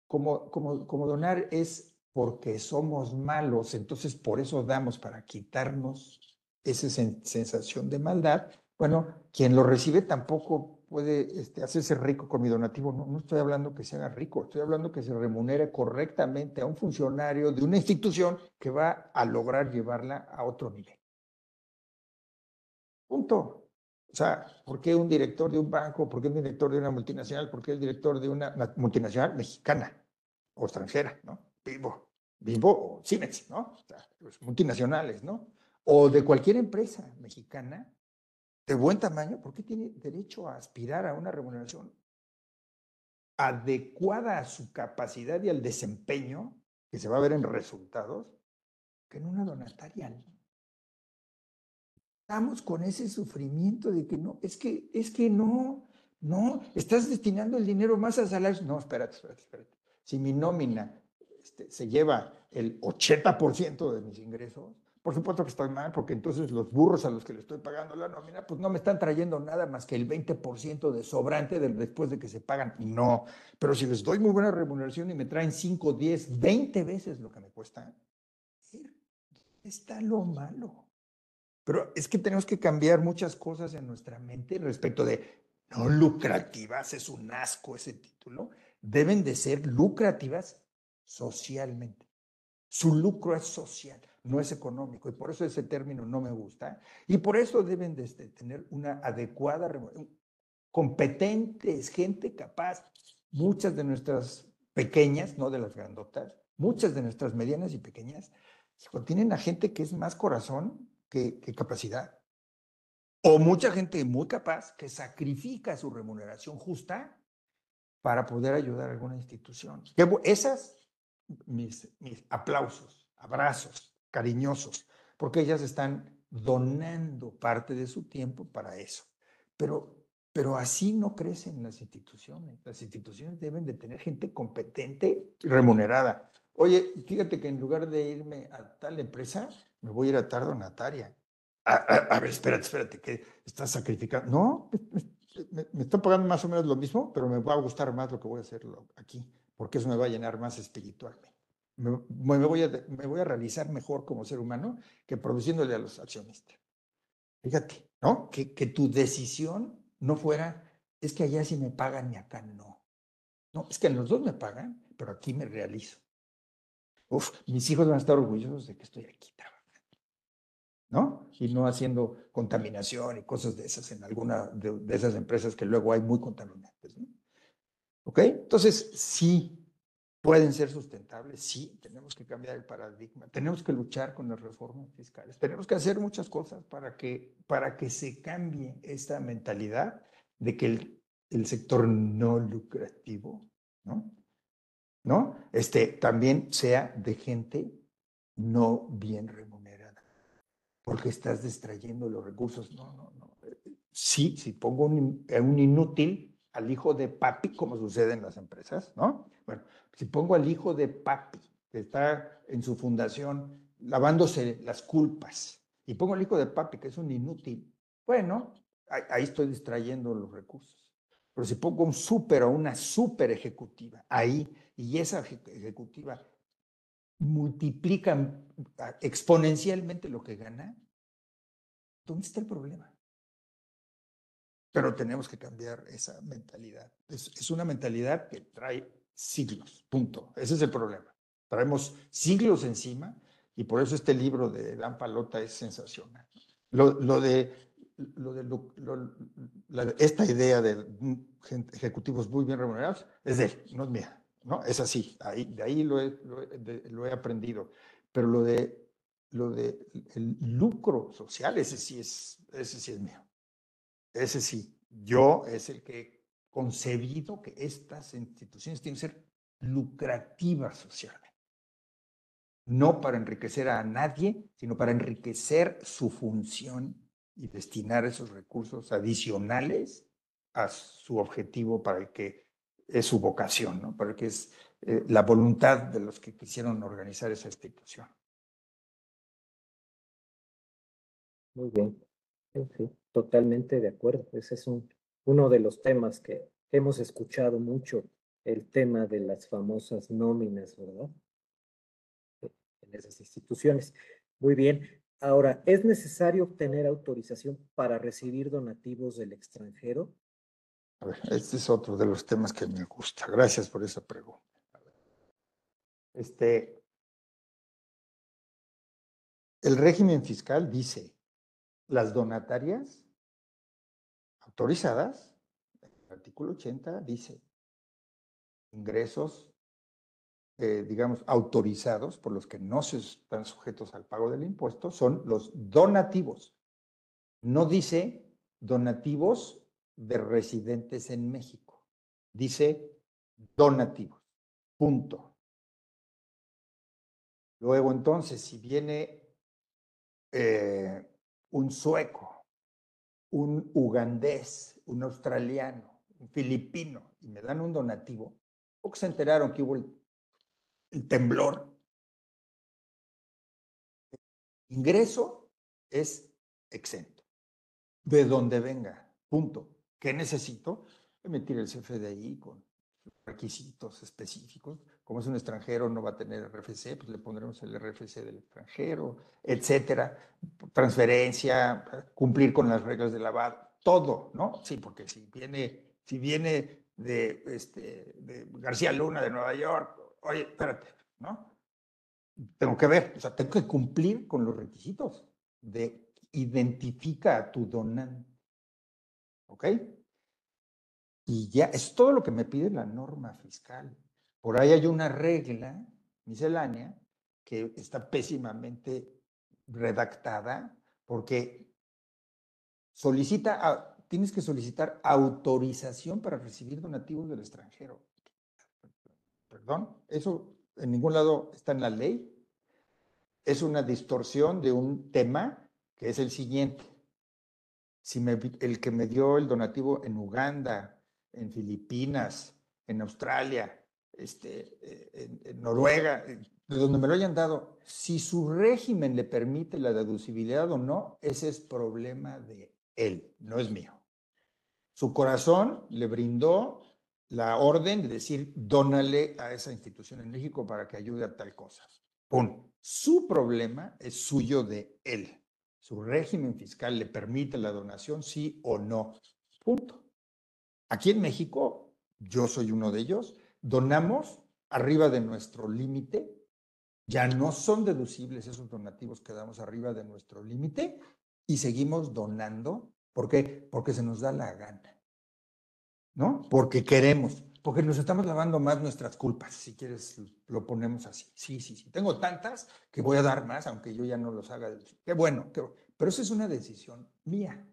como, como, donar es porque somos malos, entonces por eso damos para quitarnos esa sensación de maldad. Bueno, quien lo recibe tampoco puede este, hacerse rico con mi donativo. No, estoy hablando que se haga rico, estoy hablando que se remunere correctamente a un funcionario de una institución que va a lograr llevarla a otro nivel. Punto. O sea, ¿por qué un director de un banco? ¿Por qué un director de una multinacional? ¿Por qué el director de una multinacional mexicana? o extranjera, ¿no? Vivo, Vivo o Siemens, ¿no? O sea, los multinacionales, ¿no? O de cualquier empresa mexicana de buen tamaño, ¿por qué tiene derecho a aspirar a una remuneración adecuada a su capacidad y al desempeño que se va a ver en resultados que en una donataria? Estamos con ese sufrimiento de que no, es que, es que no, no, estás destinando el dinero más a salarios. No, espérate, espérate, espérate. Si mi nómina este, se lleva el 80% de mis ingresos, por supuesto que estoy mal, porque entonces los burros a los que le estoy pagando la nómina, pues no me están trayendo nada más que el 20% de sobrante después de que se pagan. No, pero si les doy muy buena remuneración y me traen 5, 10, 20 veces lo que me cuesta, está lo malo. Pero es que tenemos que cambiar muchas cosas en nuestra mente respecto de no lucrativas, es un asco ese título deben de ser lucrativas socialmente. Su lucro es social, no es económico, y por eso ese término no me gusta. Y por eso deben de este, tener una adecuada, competentes, gente capaz. Muchas de nuestras pequeñas, no de las grandotas, muchas de nuestras medianas y pequeñas, tienen a gente que es más corazón que, que capacidad. O mucha gente muy capaz que sacrifica su remuneración justa para poder ayudar a alguna institución. Esas, mis, mis aplausos, abrazos cariñosos, porque ellas están donando parte de su tiempo para eso. Pero, pero así no crecen las instituciones. Las instituciones deben de tener gente competente y remunerada. Oye, fíjate que en lugar de irme a tal empresa, me voy a ir a tal donataria. A, a, ver, espérate, espérate, que estás sacrificando. No, me, me, están pagando más o menos lo mismo, pero me va a gustar más lo que voy a hacer aquí, porque eso me va a llenar más espiritualmente. Me, voy a realizar mejor como ser humano que produciéndole a los accionistas. Fíjate, ¿no? Que, que tu decisión no fuera, es que allá sí me pagan y acá no. No, es que en los dos me pagan, pero aquí me realizo. Uf, mis hijos van a estar orgullosos de que estoy aquí trabajando. ¿no? Y no haciendo contaminación y cosas de esas en alguna de, esas empresas que luego hay muy contaminantes, ¿no? ¿Ok? Entonces, sí, pueden ser sustentables, sí, tenemos que cambiar el paradigma, tenemos que luchar con las reformas fiscales, tenemos que hacer muchas cosas para que, para que se cambie esta mentalidad de que el, el sector no lucrativo, ¿no? ¿No? Este, también sea de gente no bien remunerada porque estás distrayendo los recursos. No, no, no. Sí, si pongo un, un inútil al hijo de papi, como sucede en las empresas, ¿no? Bueno, si pongo al hijo de papi, que está en su fundación lavándose las culpas, y pongo al hijo de papi, que es un inútil, bueno, ahí, estoy distrayendo los recursos. Pero si pongo un súper o una súper ejecutiva ahí, y esa ejecutiva multiplica exponencialmente lo que gana, ¿dónde está el problema? Pero tenemos que cambiar esa mentalidad. Es, una mentalidad que trae siglos, punto. Ese es el problema. Traemos siglos encima y por eso este libro de Dan Palota es sensacional. Lo, de, lo de esta idea de ejecutivos muy bien remunerados es de él, no es mía. ¿no? Es así, ahí, de ahí lo he, lo he, aprendido. Pero lo de, lo de el lucro social, ese sí es, ese sí es mío. Ese sí, yo es el que concebido que estas instituciones tienen que ser lucrativas socialmente. No para enriquecer a nadie, sino para enriquecer su función y destinar esos recursos adicionales a su objetivo para el que es su vocación, ¿no? Para el que es eh, la voluntad de los que quisieron organizar esa institución. Muy bien. Sí, totalmente de acuerdo. Ese es un, uno de los temas que hemos escuchado mucho, el tema de las famosas nóminas, ¿verdad? En esas instituciones. Muy bien. Ahora, ¿es necesario obtener autorización para recibir donativos del extranjero? A ver, este es otro de los temas que me gusta. Gracias por esa pregunta. Este, el régimen fiscal dice las donatarias autorizadas, el artículo 80 dice, ingresos, eh, digamos, autorizados por los que no se están sujetos al pago del impuesto son los donativos. No dice donativos de residentes en México. Dice donativos. Punto. Luego entonces, si viene eh, un sueco, un ugandés, un australiano, un filipino, y me dan un donativo, porque se enteraron que hubo el, temblor. ingreso es exento, de donde venga, punto. ¿Qué necesito? Emitir el CFDI con requisitos específicos. Como es un extranjero, no va a tener RFC, pues le pondremos el RFC del extranjero, etcétera. Transferencia, cumplir con las reglas de lavado, todo, ¿no? Sí, porque si viene, si viene de, este, de García Luna de Nueva York, oye, espérate, ¿no? Tengo que ver, o sea, tengo que cumplir con los requisitos de identifica a tu donante. ¿Ok? Y ya, es todo lo que me pide la norma fiscal. Por ahí hay una regla miscelánea que está pésimamente redactada porque solicita, tienes que solicitar autorización para recibir donativos del extranjero. Perdón, eso en ningún lado está en la ley. Es una distorsión de un tema que es el siguiente. Si el que me dio el donativo en Uganda en Filipinas, en Australia, este, eh, en, Noruega, de donde me lo hayan dado, si su régimen le permite la deducibilidad o no, ese es problema de él, no es mío. Su corazón le brindó la orden de decir, dónale a esa institución en México para que ayude a tal cosa. Pum. Su problema es suyo de él. Su régimen fiscal le permite la donación, sí o no. Punto. Aquí en México, yo soy uno de ellos, donamos arriba de nuestro límite, ya no son deducibles esos donativos que damos arriba de nuestro límite y seguimos donando. ¿Por qué? Porque se nos da la gana, ¿no? Porque queremos, porque nos estamos lavando más nuestras culpas, si quieres lo ponemos así. Sí, sí, sí. Tengo tantas que voy a dar más, aunque yo ya no los haga. Qué bueno, qué bueno. pero esa es una decisión mía.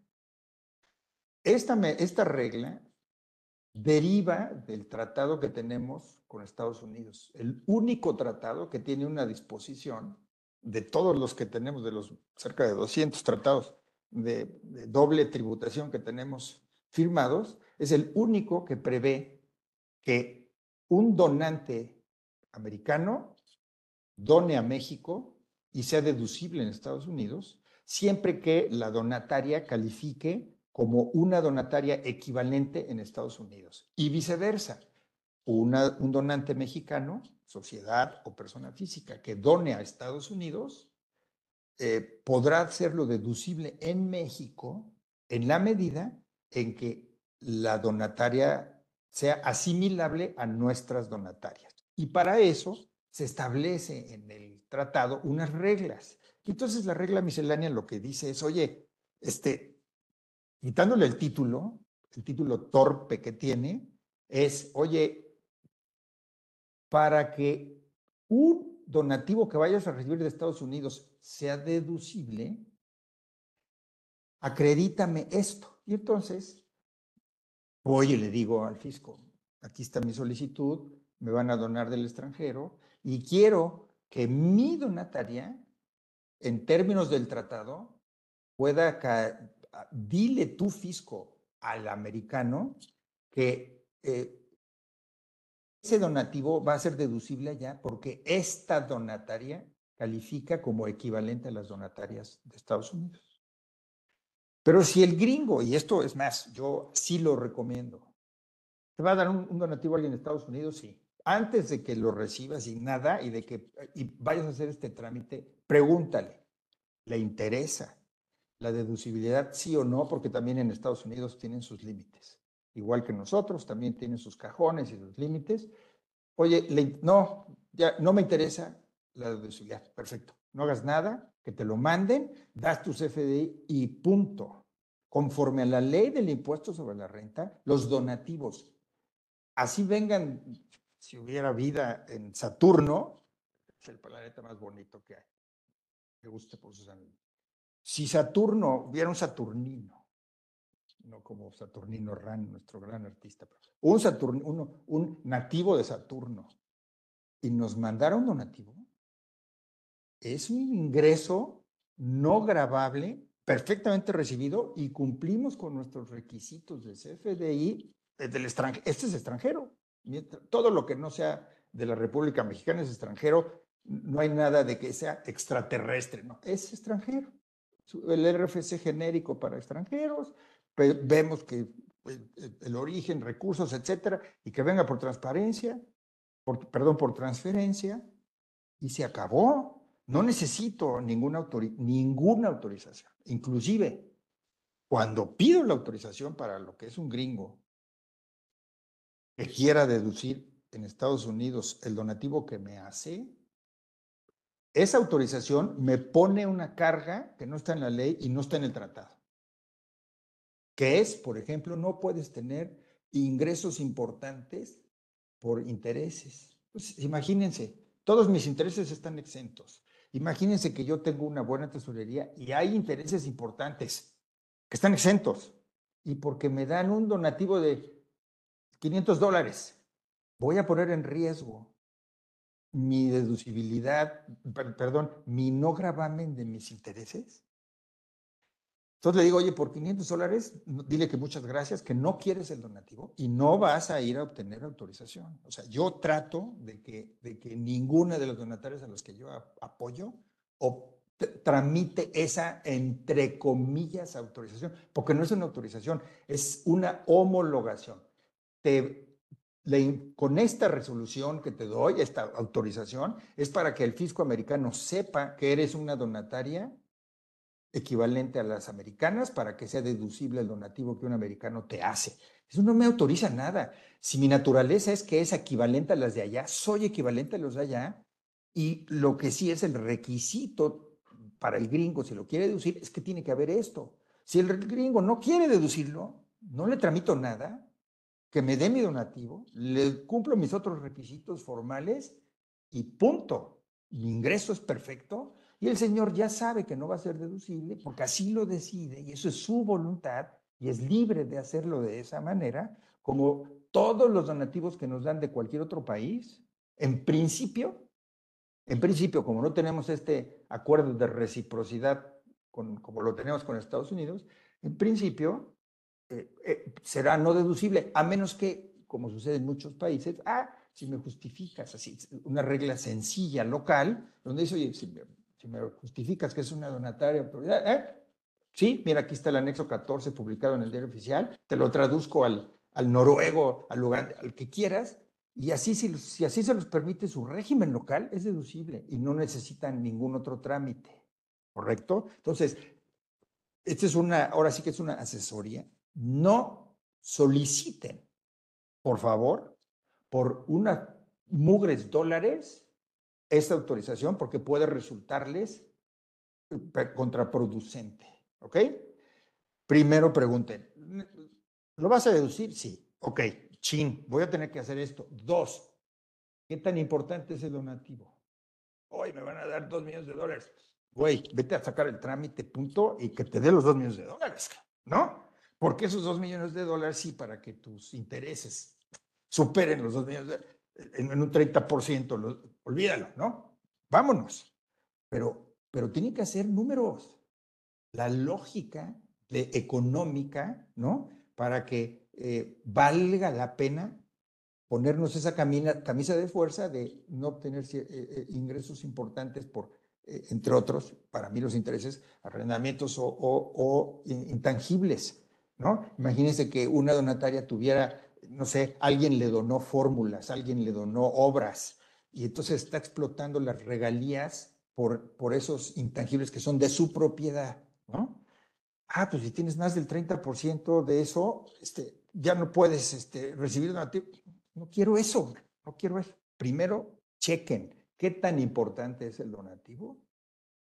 Esta, esta regla deriva del tratado que tenemos con Estados Unidos. El único tratado que tiene una disposición de todos los que tenemos, de los cerca de 200 tratados de, doble tributación que tenemos firmados, es el único que prevé que un donante americano done a México y sea deducible en Estados Unidos, siempre que la donataria califique como una donataria equivalente en Estados Unidos y viceversa. un donante mexicano, sociedad o persona física que done a Estados Unidos, eh, podrá hacerlo deducible en México en la medida en que la donataria sea asimilable a nuestras donatarias. Y para eso se establece en el tratado unas reglas. Entonces la regla miscelánea lo que dice es, oye, este, quitándole el título, el título torpe que tiene, es, oye, para que un donativo que vayas a recibir de Estados Unidos sea deducible, acredítame esto. Y entonces voy y le digo al fisco, aquí está mi solicitud, me van a donar del extranjero y quiero que mi donataria, en términos del tratado, pueda, dile tu fisco al americano que eh, ese donativo va a ser deducible allá porque esta donataria califica como equivalente a las donatarias de Estados Unidos. Pero si el gringo, y esto es más, yo sí lo recomiendo, te va a dar un, donativo a alguien de Estados Unidos, sí. Antes de que lo recibas y nada, y de que y vayas a hacer este trámite, pregúntale, ¿le interesa la deducibilidad sí o no? Porque también en Estados Unidos tienen sus límites. Igual que nosotros, también tienen sus cajones y sus límites. Oye, no, ya no me interesa, la deducibilidad. Perfecto. No hagas nada, que te lo manden, das tu CFDI y punto. Conforme a la ley del impuesto sobre la renta, los donativos, así vengan, si hubiera vida en Saturno, es el planeta más bonito que hay. Me gusta por sus. Si Saturno hubiera un Saturnino, no como Saturnino Ran, nuestro gran artista, un, Saturno, un nativo de Saturno, y nos mandara un donativo, es un ingreso no grabable, perfectamente recibido y cumplimos con nuestros requisitos de CFDI del extranjero. Este es extranjero. Todo lo que no sea de la República Mexicana es extranjero. No hay nada de que sea extraterrestre, no, es extranjero. El RFC genérico para extranjeros, vemos que pues, el origen, recursos, etcétera, y que venga por transparencia, perdón, por transferencia, y se acabó. No necesito ninguna, ninguna autorización. Inclusive, cuando pido la autorización para lo que es un gringo que quiera deducir en Estados Unidos el donativo que me hace, esa autorización me pone una carga que no está en la ley y no está en el tratado. Que es, por ejemplo, no puedes tener ingresos importantes por intereses. Pues imagínense, todos mis intereses están exentos. Imagínense que yo tengo una buena tesorería y hay intereses importantes que están exentos y porque me dan un donativo de 500 dólares, voy a poner en riesgo mi deducibilidad, perdón, mi no gravamen de mis intereses. Entonces le digo, oye, por 500 dólares, dile que muchas gracias, que no quieres el donativo y no vas a ir a obtener autorización. O sea, yo trato de que, de que ninguna de los donatarios a los que yo apoyo o tramite esa, entre comillas, autorización, porque no es una autorización, es una homologación. Te, con esta resolución que te doy, esta autorización, es para que el fisco americano sepa que eres una donataria equivalente a las americanas para que sea deducible el donativo que un americano te hace. Eso no me autoriza nada. Si mi naturaleza es que es equivalente a las de allá, soy equivalente a los de allá. Y lo que sí es el requisito para el gringo, si lo quiere deducir, es que tiene que haber esto. Si el gringo no quiere deducirlo, no le tramito nada, que me dé mi donativo, le cumplo mis otros requisitos formales y punto. Mi ingreso es perfecto y el Señor ya sabe que no va a ser deducible porque así lo decide y eso es su voluntad y es libre de hacerlo de esa manera, como todos los donativos que nos dan de cualquier otro país. En principio, en principio, como no tenemos este acuerdo de reciprocidad con, como lo tenemos con Estados Unidos, en principio eh, eh, será no deducible, a menos que, como sucede en muchos países, ah, si me justificas, así, una regla sencilla, local, donde dice, oye, si me, justificas que es una donataria autoridad, ¿eh? Sí, mira, aquí está el anexo 14 publicado en el diario oficial, te lo traduzco al, al noruego, al lugar, al que quieras, y así, si, si así se los permite su régimen local, es deducible y no necesitan ningún otro trámite, ¿correcto? Entonces, esta es una, ahora sí que es una asesoría. No soliciten, por favor, por unas mugres dólares esta autorización porque puede resultarles eh, contraproducente. ¿Ok? Primero pregunten, ¿lo vas a deducir? Sí. Ok, chin, voy a tener que hacer esto. Dos, ¿qué tan importante es el donativo? Hoy me van a dar dos millones de dólares. Güey, vete a sacar el trámite, punto, y que te dé los dos millones de dólares, ¿no? Porque esos dos millones de dólares sí, para que tus intereses superen los dos millones de dólares, en, un 30%, olvídalo, ¿no? Vámonos. Pero, pero tiene que hacer números. La lógica de económica, ¿no? Para que eh, valga la pena ponernos esa camisa de fuerza de no obtener eh, eh, ingresos importantes por, entre otros, para mí los intereses, arrendamientos o, o intangibles, ¿no? Imagínense que una donataria tuviera no sé, alguien le donó fórmulas, alguien le donó obras, y entonces está explotando las regalías por, por esos intangibles que son de su propiedad, ¿no? Ah, pues si tienes más del 30% de eso, este, ya no puedes este, recibir donativo. No quiero eso, no quiero eso. Primero, chequen qué tan importante es el donativo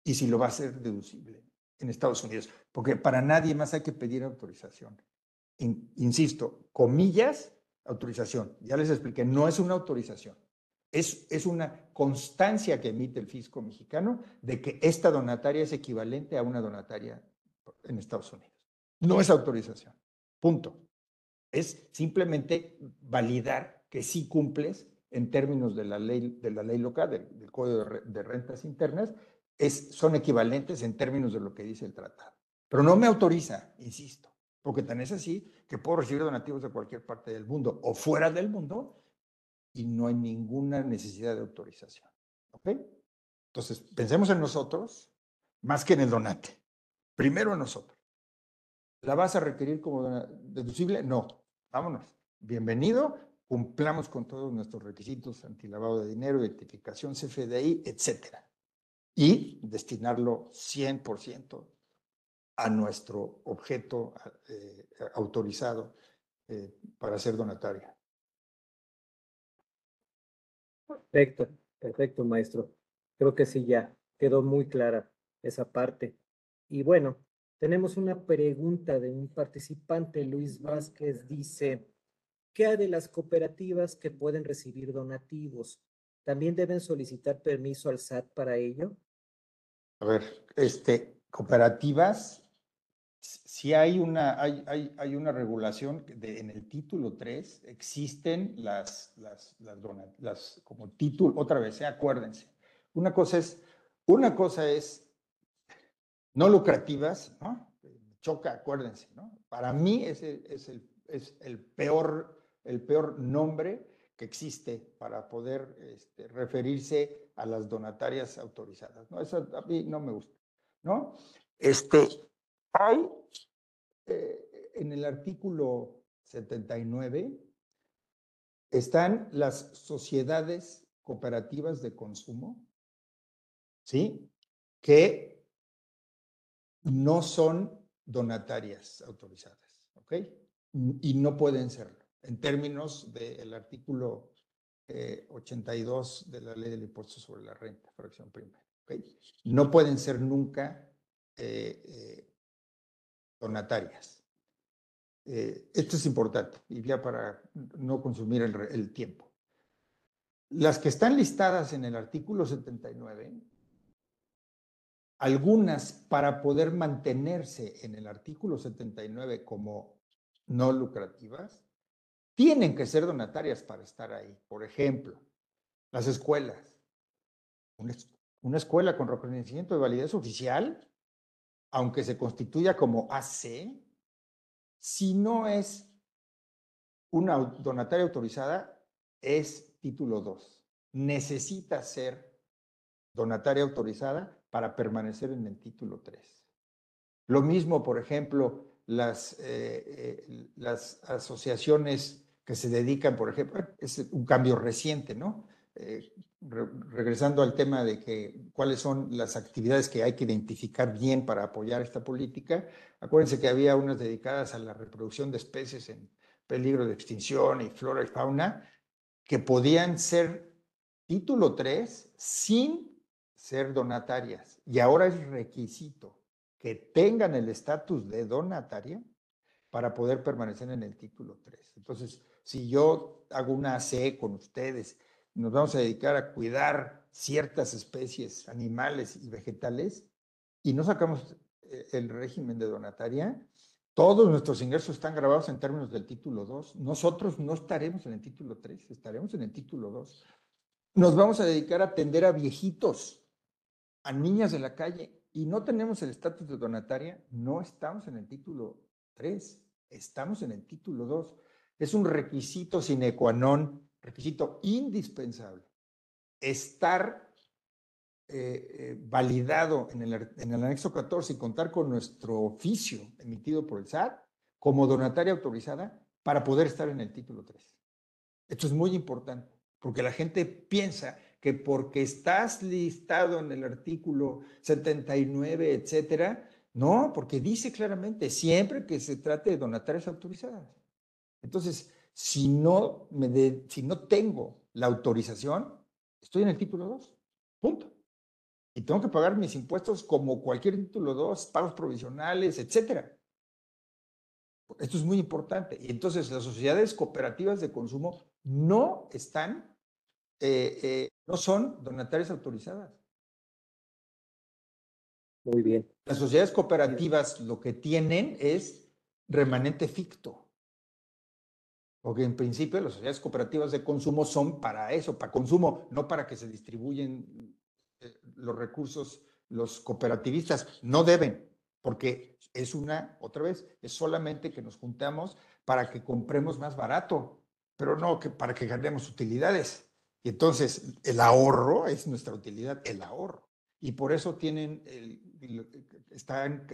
y si lo va a ser deducible en Estados Unidos, porque para nadie más hay que pedir autorización insisto, comillas, autorización. Ya les expliqué, no es una autorización. Es, es, una constancia que emite el fisco mexicano de que esta donataria es equivalente a una donataria en Estados Unidos. No es autorización. Punto. Es simplemente validar que sí cumples en términos de la ley, de la ley local, del, Código de, Rentas Internas, son equivalentes en términos de lo que dice el tratado. Pero no me autoriza, insisto porque tan es así que puedo recibir donativos de cualquier parte del mundo o fuera del mundo y no hay ninguna necesidad de autorización. ¿Ok? Entonces, pensemos en nosotros más que en el donante. Primero en nosotros. ¿La vas a requerir como deducible? No. Vámonos. Bienvenido. Cumplamos con todos nuestros requisitos antilavado de dinero, identificación CFDI, etcétera. Y destinarlo 100% a nuestro objeto eh, autorizado eh, para ser donataria. Perfecto, perfecto, maestro. Creo que sí, ya quedó muy clara esa parte. Y bueno, tenemos una pregunta de un participante, Luis Vázquez, dice, ¿qué hay de las cooperativas que pueden recibir donativos? ¿También deben solicitar permiso al SAT para ello? A ver, este, cooperativas si hay una, hay, hay, hay una regulación de, en el título 3, existen las, las, las, las como título, otra vez, ¿eh? acuérdense. Una cosa es, una cosa es no lucrativas, ¿no? Choca, acuérdense, ¿no? Para mí ese es el, es el, peor, el peor nombre que existe para poder este, referirse a las donatarias autorizadas, ¿no? Eso a mí no me gusta, ¿no? Este, hay eh, en el artículo 79 están las sociedades cooperativas de consumo, ¿sí? Que no son donatarias autorizadas, ¿ok? Y no pueden serlo, en términos del artículo 82 eh, de la ley del impuesto sobre la renta, fracción primera. No pueden ser nunca eh, donatarias. Eh, esto es importante, y ya para no consumir el, tiempo. Las que están listadas en el artículo 79, algunas para poder mantenerse en el artículo 79 como no lucrativas, tienen que ser donatarias para estar ahí. Por ejemplo, las escuelas. Una, escuela con reconocimiento de validez oficial aunque se constituya como AC, si no es una donataria autorizada, es, título 2. Necesita ser donataria autorizada para permanecer en el título 3. Lo mismo, por ejemplo, las, eh, eh, las asociaciones que se dedican, por ejemplo, es un cambio reciente, ¿no? Eh, regresando al tema de que cuáles son las actividades que hay que identificar bien para apoyar esta política, acuérdense que había unas dedicadas a la reproducción de especies en peligro de extinción y flora y fauna, que podían ser título 3 sin ser donatarias. Y ahora es requisito que tengan el estatus de donataria para poder permanecer en el título 3. Entonces, si yo hago una AC con ustedes, nos vamos a dedicar a cuidar ciertas especies animales y vegetales y no sacamos eh, el régimen de donataria, todos nuestros ingresos están grabados en términos del título 2. Nosotros no estaremos en el título 3, estaremos en el título 2. Nos vamos a dedicar a atender a viejitos, a niñas de la calle, y no tenemos el estatus de donataria, no estamos en el título 3, estamos en el título 2. Es un requisito sine qua non, requisito indispensable, estar eh, eh, validado en el, en el anexo 14 y contar con nuestro oficio emitido por el SAT como donataria autorizada para poder estar en el título 3. Esto es muy importante, porque la gente piensa que porque estás listado en el artículo 79, etcétera, no, porque dice claramente, siempre que se trate de donatarias autorizadas. Entonces, si no, me si no tengo la autorización, estoy en el título 2. Punto y tengo que pagar mis impuestos como cualquier título 2, pagos provisionales, etcétera. Esto es muy importante. Y entonces las sociedades cooperativas de consumo no están, eh, eh, no son donatarias autorizadas. Muy bien. Las sociedades cooperativas lo que tienen es remanente ficto. Porque en principio las sociedades cooperativas de consumo son para eso, para consumo, no para que se distribuyen eh, los recursos, los cooperativistas no deben, porque es una, otra vez, es solamente que nos juntamos para que compremos más barato, pero no que para que ganemos utilidades. Y entonces el ahorro es nuestra utilidad, el ahorro. Y por eso tienen, están,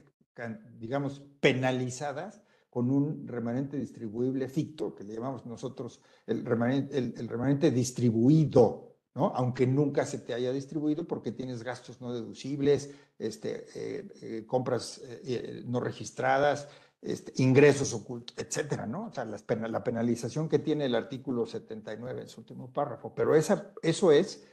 digamos, penalizadas con un remanente distribuible ficto, que le llamamos nosotros el remanente, el remanente distribuido, aunque nunca se te haya distribuido porque tienes gastos no deducibles, este, eh, eh, compras eh, no registradas, este, ingresos ocultos, etcétera, ¿no? O sea, la, penalización que tiene el artículo 79 en su último párrafo. Pero esa, eso es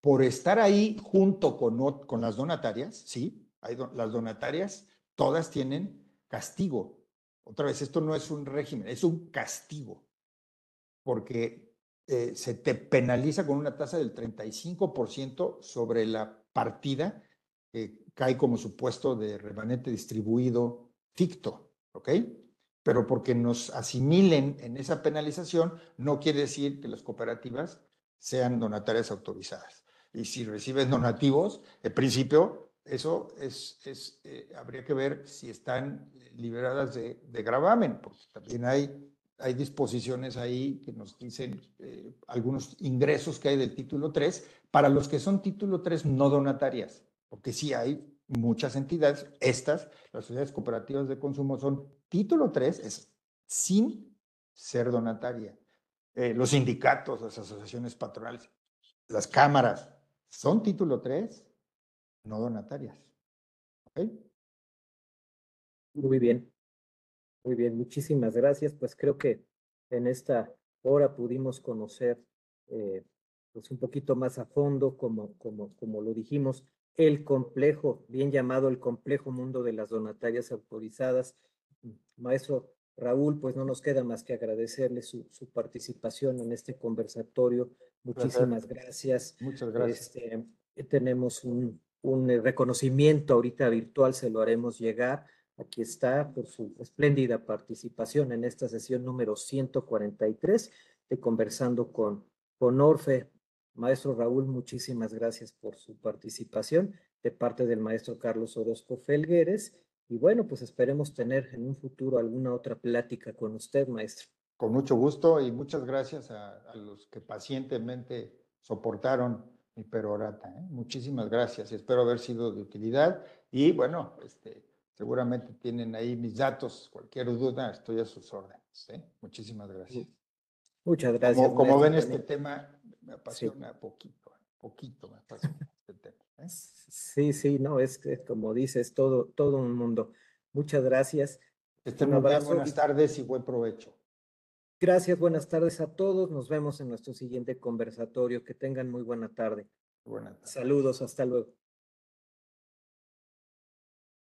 por estar ahí junto con, con las donatarias, ¿sí? Las donatarias, todas tienen castigo. Otra vez, esto no es un régimen, es un castigo. Porque eh, se te penaliza con una tasa del 35% sobre la partida que cae como supuesto de remanente distribuido ficto, ¿ok? Pero porque nos asimilen en esa penalización no quiere decir que las cooperativas sean donatarias autorizadas. Y si reciben donativos, en principio, eso es, es eh, habría que ver si están liberadas de, de gravamen, porque también hay hay disposiciones ahí que nos dicen eh, algunos ingresos que hay del título 3 para los que son título 3 no donatarias, porque sí hay muchas entidades, estas, las sociedades cooperativas de consumo son título 3, es sin ser donataria. Eh, los sindicatos, las asociaciones patronales, las cámaras, son título 3, no donatarias. Muy bien. Muy bien, muchísimas gracias. Pues creo que en esta hora pudimos conocer eh, pues un poquito más a fondo, como, como, como lo dijimos, el complejo, bien llamado el complejo mundo de las donatarias autorizadas. Maestro Raúl, pues no nos queda más que agradecerle su, su participación en este conversatorio. Muchísimas gracias. Muchas gracias. Este, tenemos un, un reconocimiento ahorita virtual, se lo haremos llegar Aquí está por su espléndida participación en esta sesión número 143 de Conversando con, con Orfe. Maestro Raúl, muchísimas gracias por su participación de parte del maestro Carlos Orozco Felgueres. Y bueno, pues esperemos tener en un futuro alguna otra plática con usted, maestro. Con mucho gusto y muchas gracias a, a los que pacientemente soportaron mi perorata. ¿eh? Muchísimas gracias espero haber sido de utilidad. Y bueno, este, seguramente tienen ahí mis datos. Cualquier duda, estoy a sus órdenes. ¿eh? Muchísimas gracias. Muchas gracias. Como, como ven, este tema me apasiona poquito, poquito me apasiona este tema. ¿eh? Sí, sí, no, es que como dices, todo, todo un mundo. Muchas gracias. Estén Un bien, abrazo buenas tardes y buen provecho. Gracias, buenas tardes a todos. Nos vemos en nuestro siguiente conversatorio. Que tengan muy buena tarde. Buenas tardes. Saludos, hasta luego.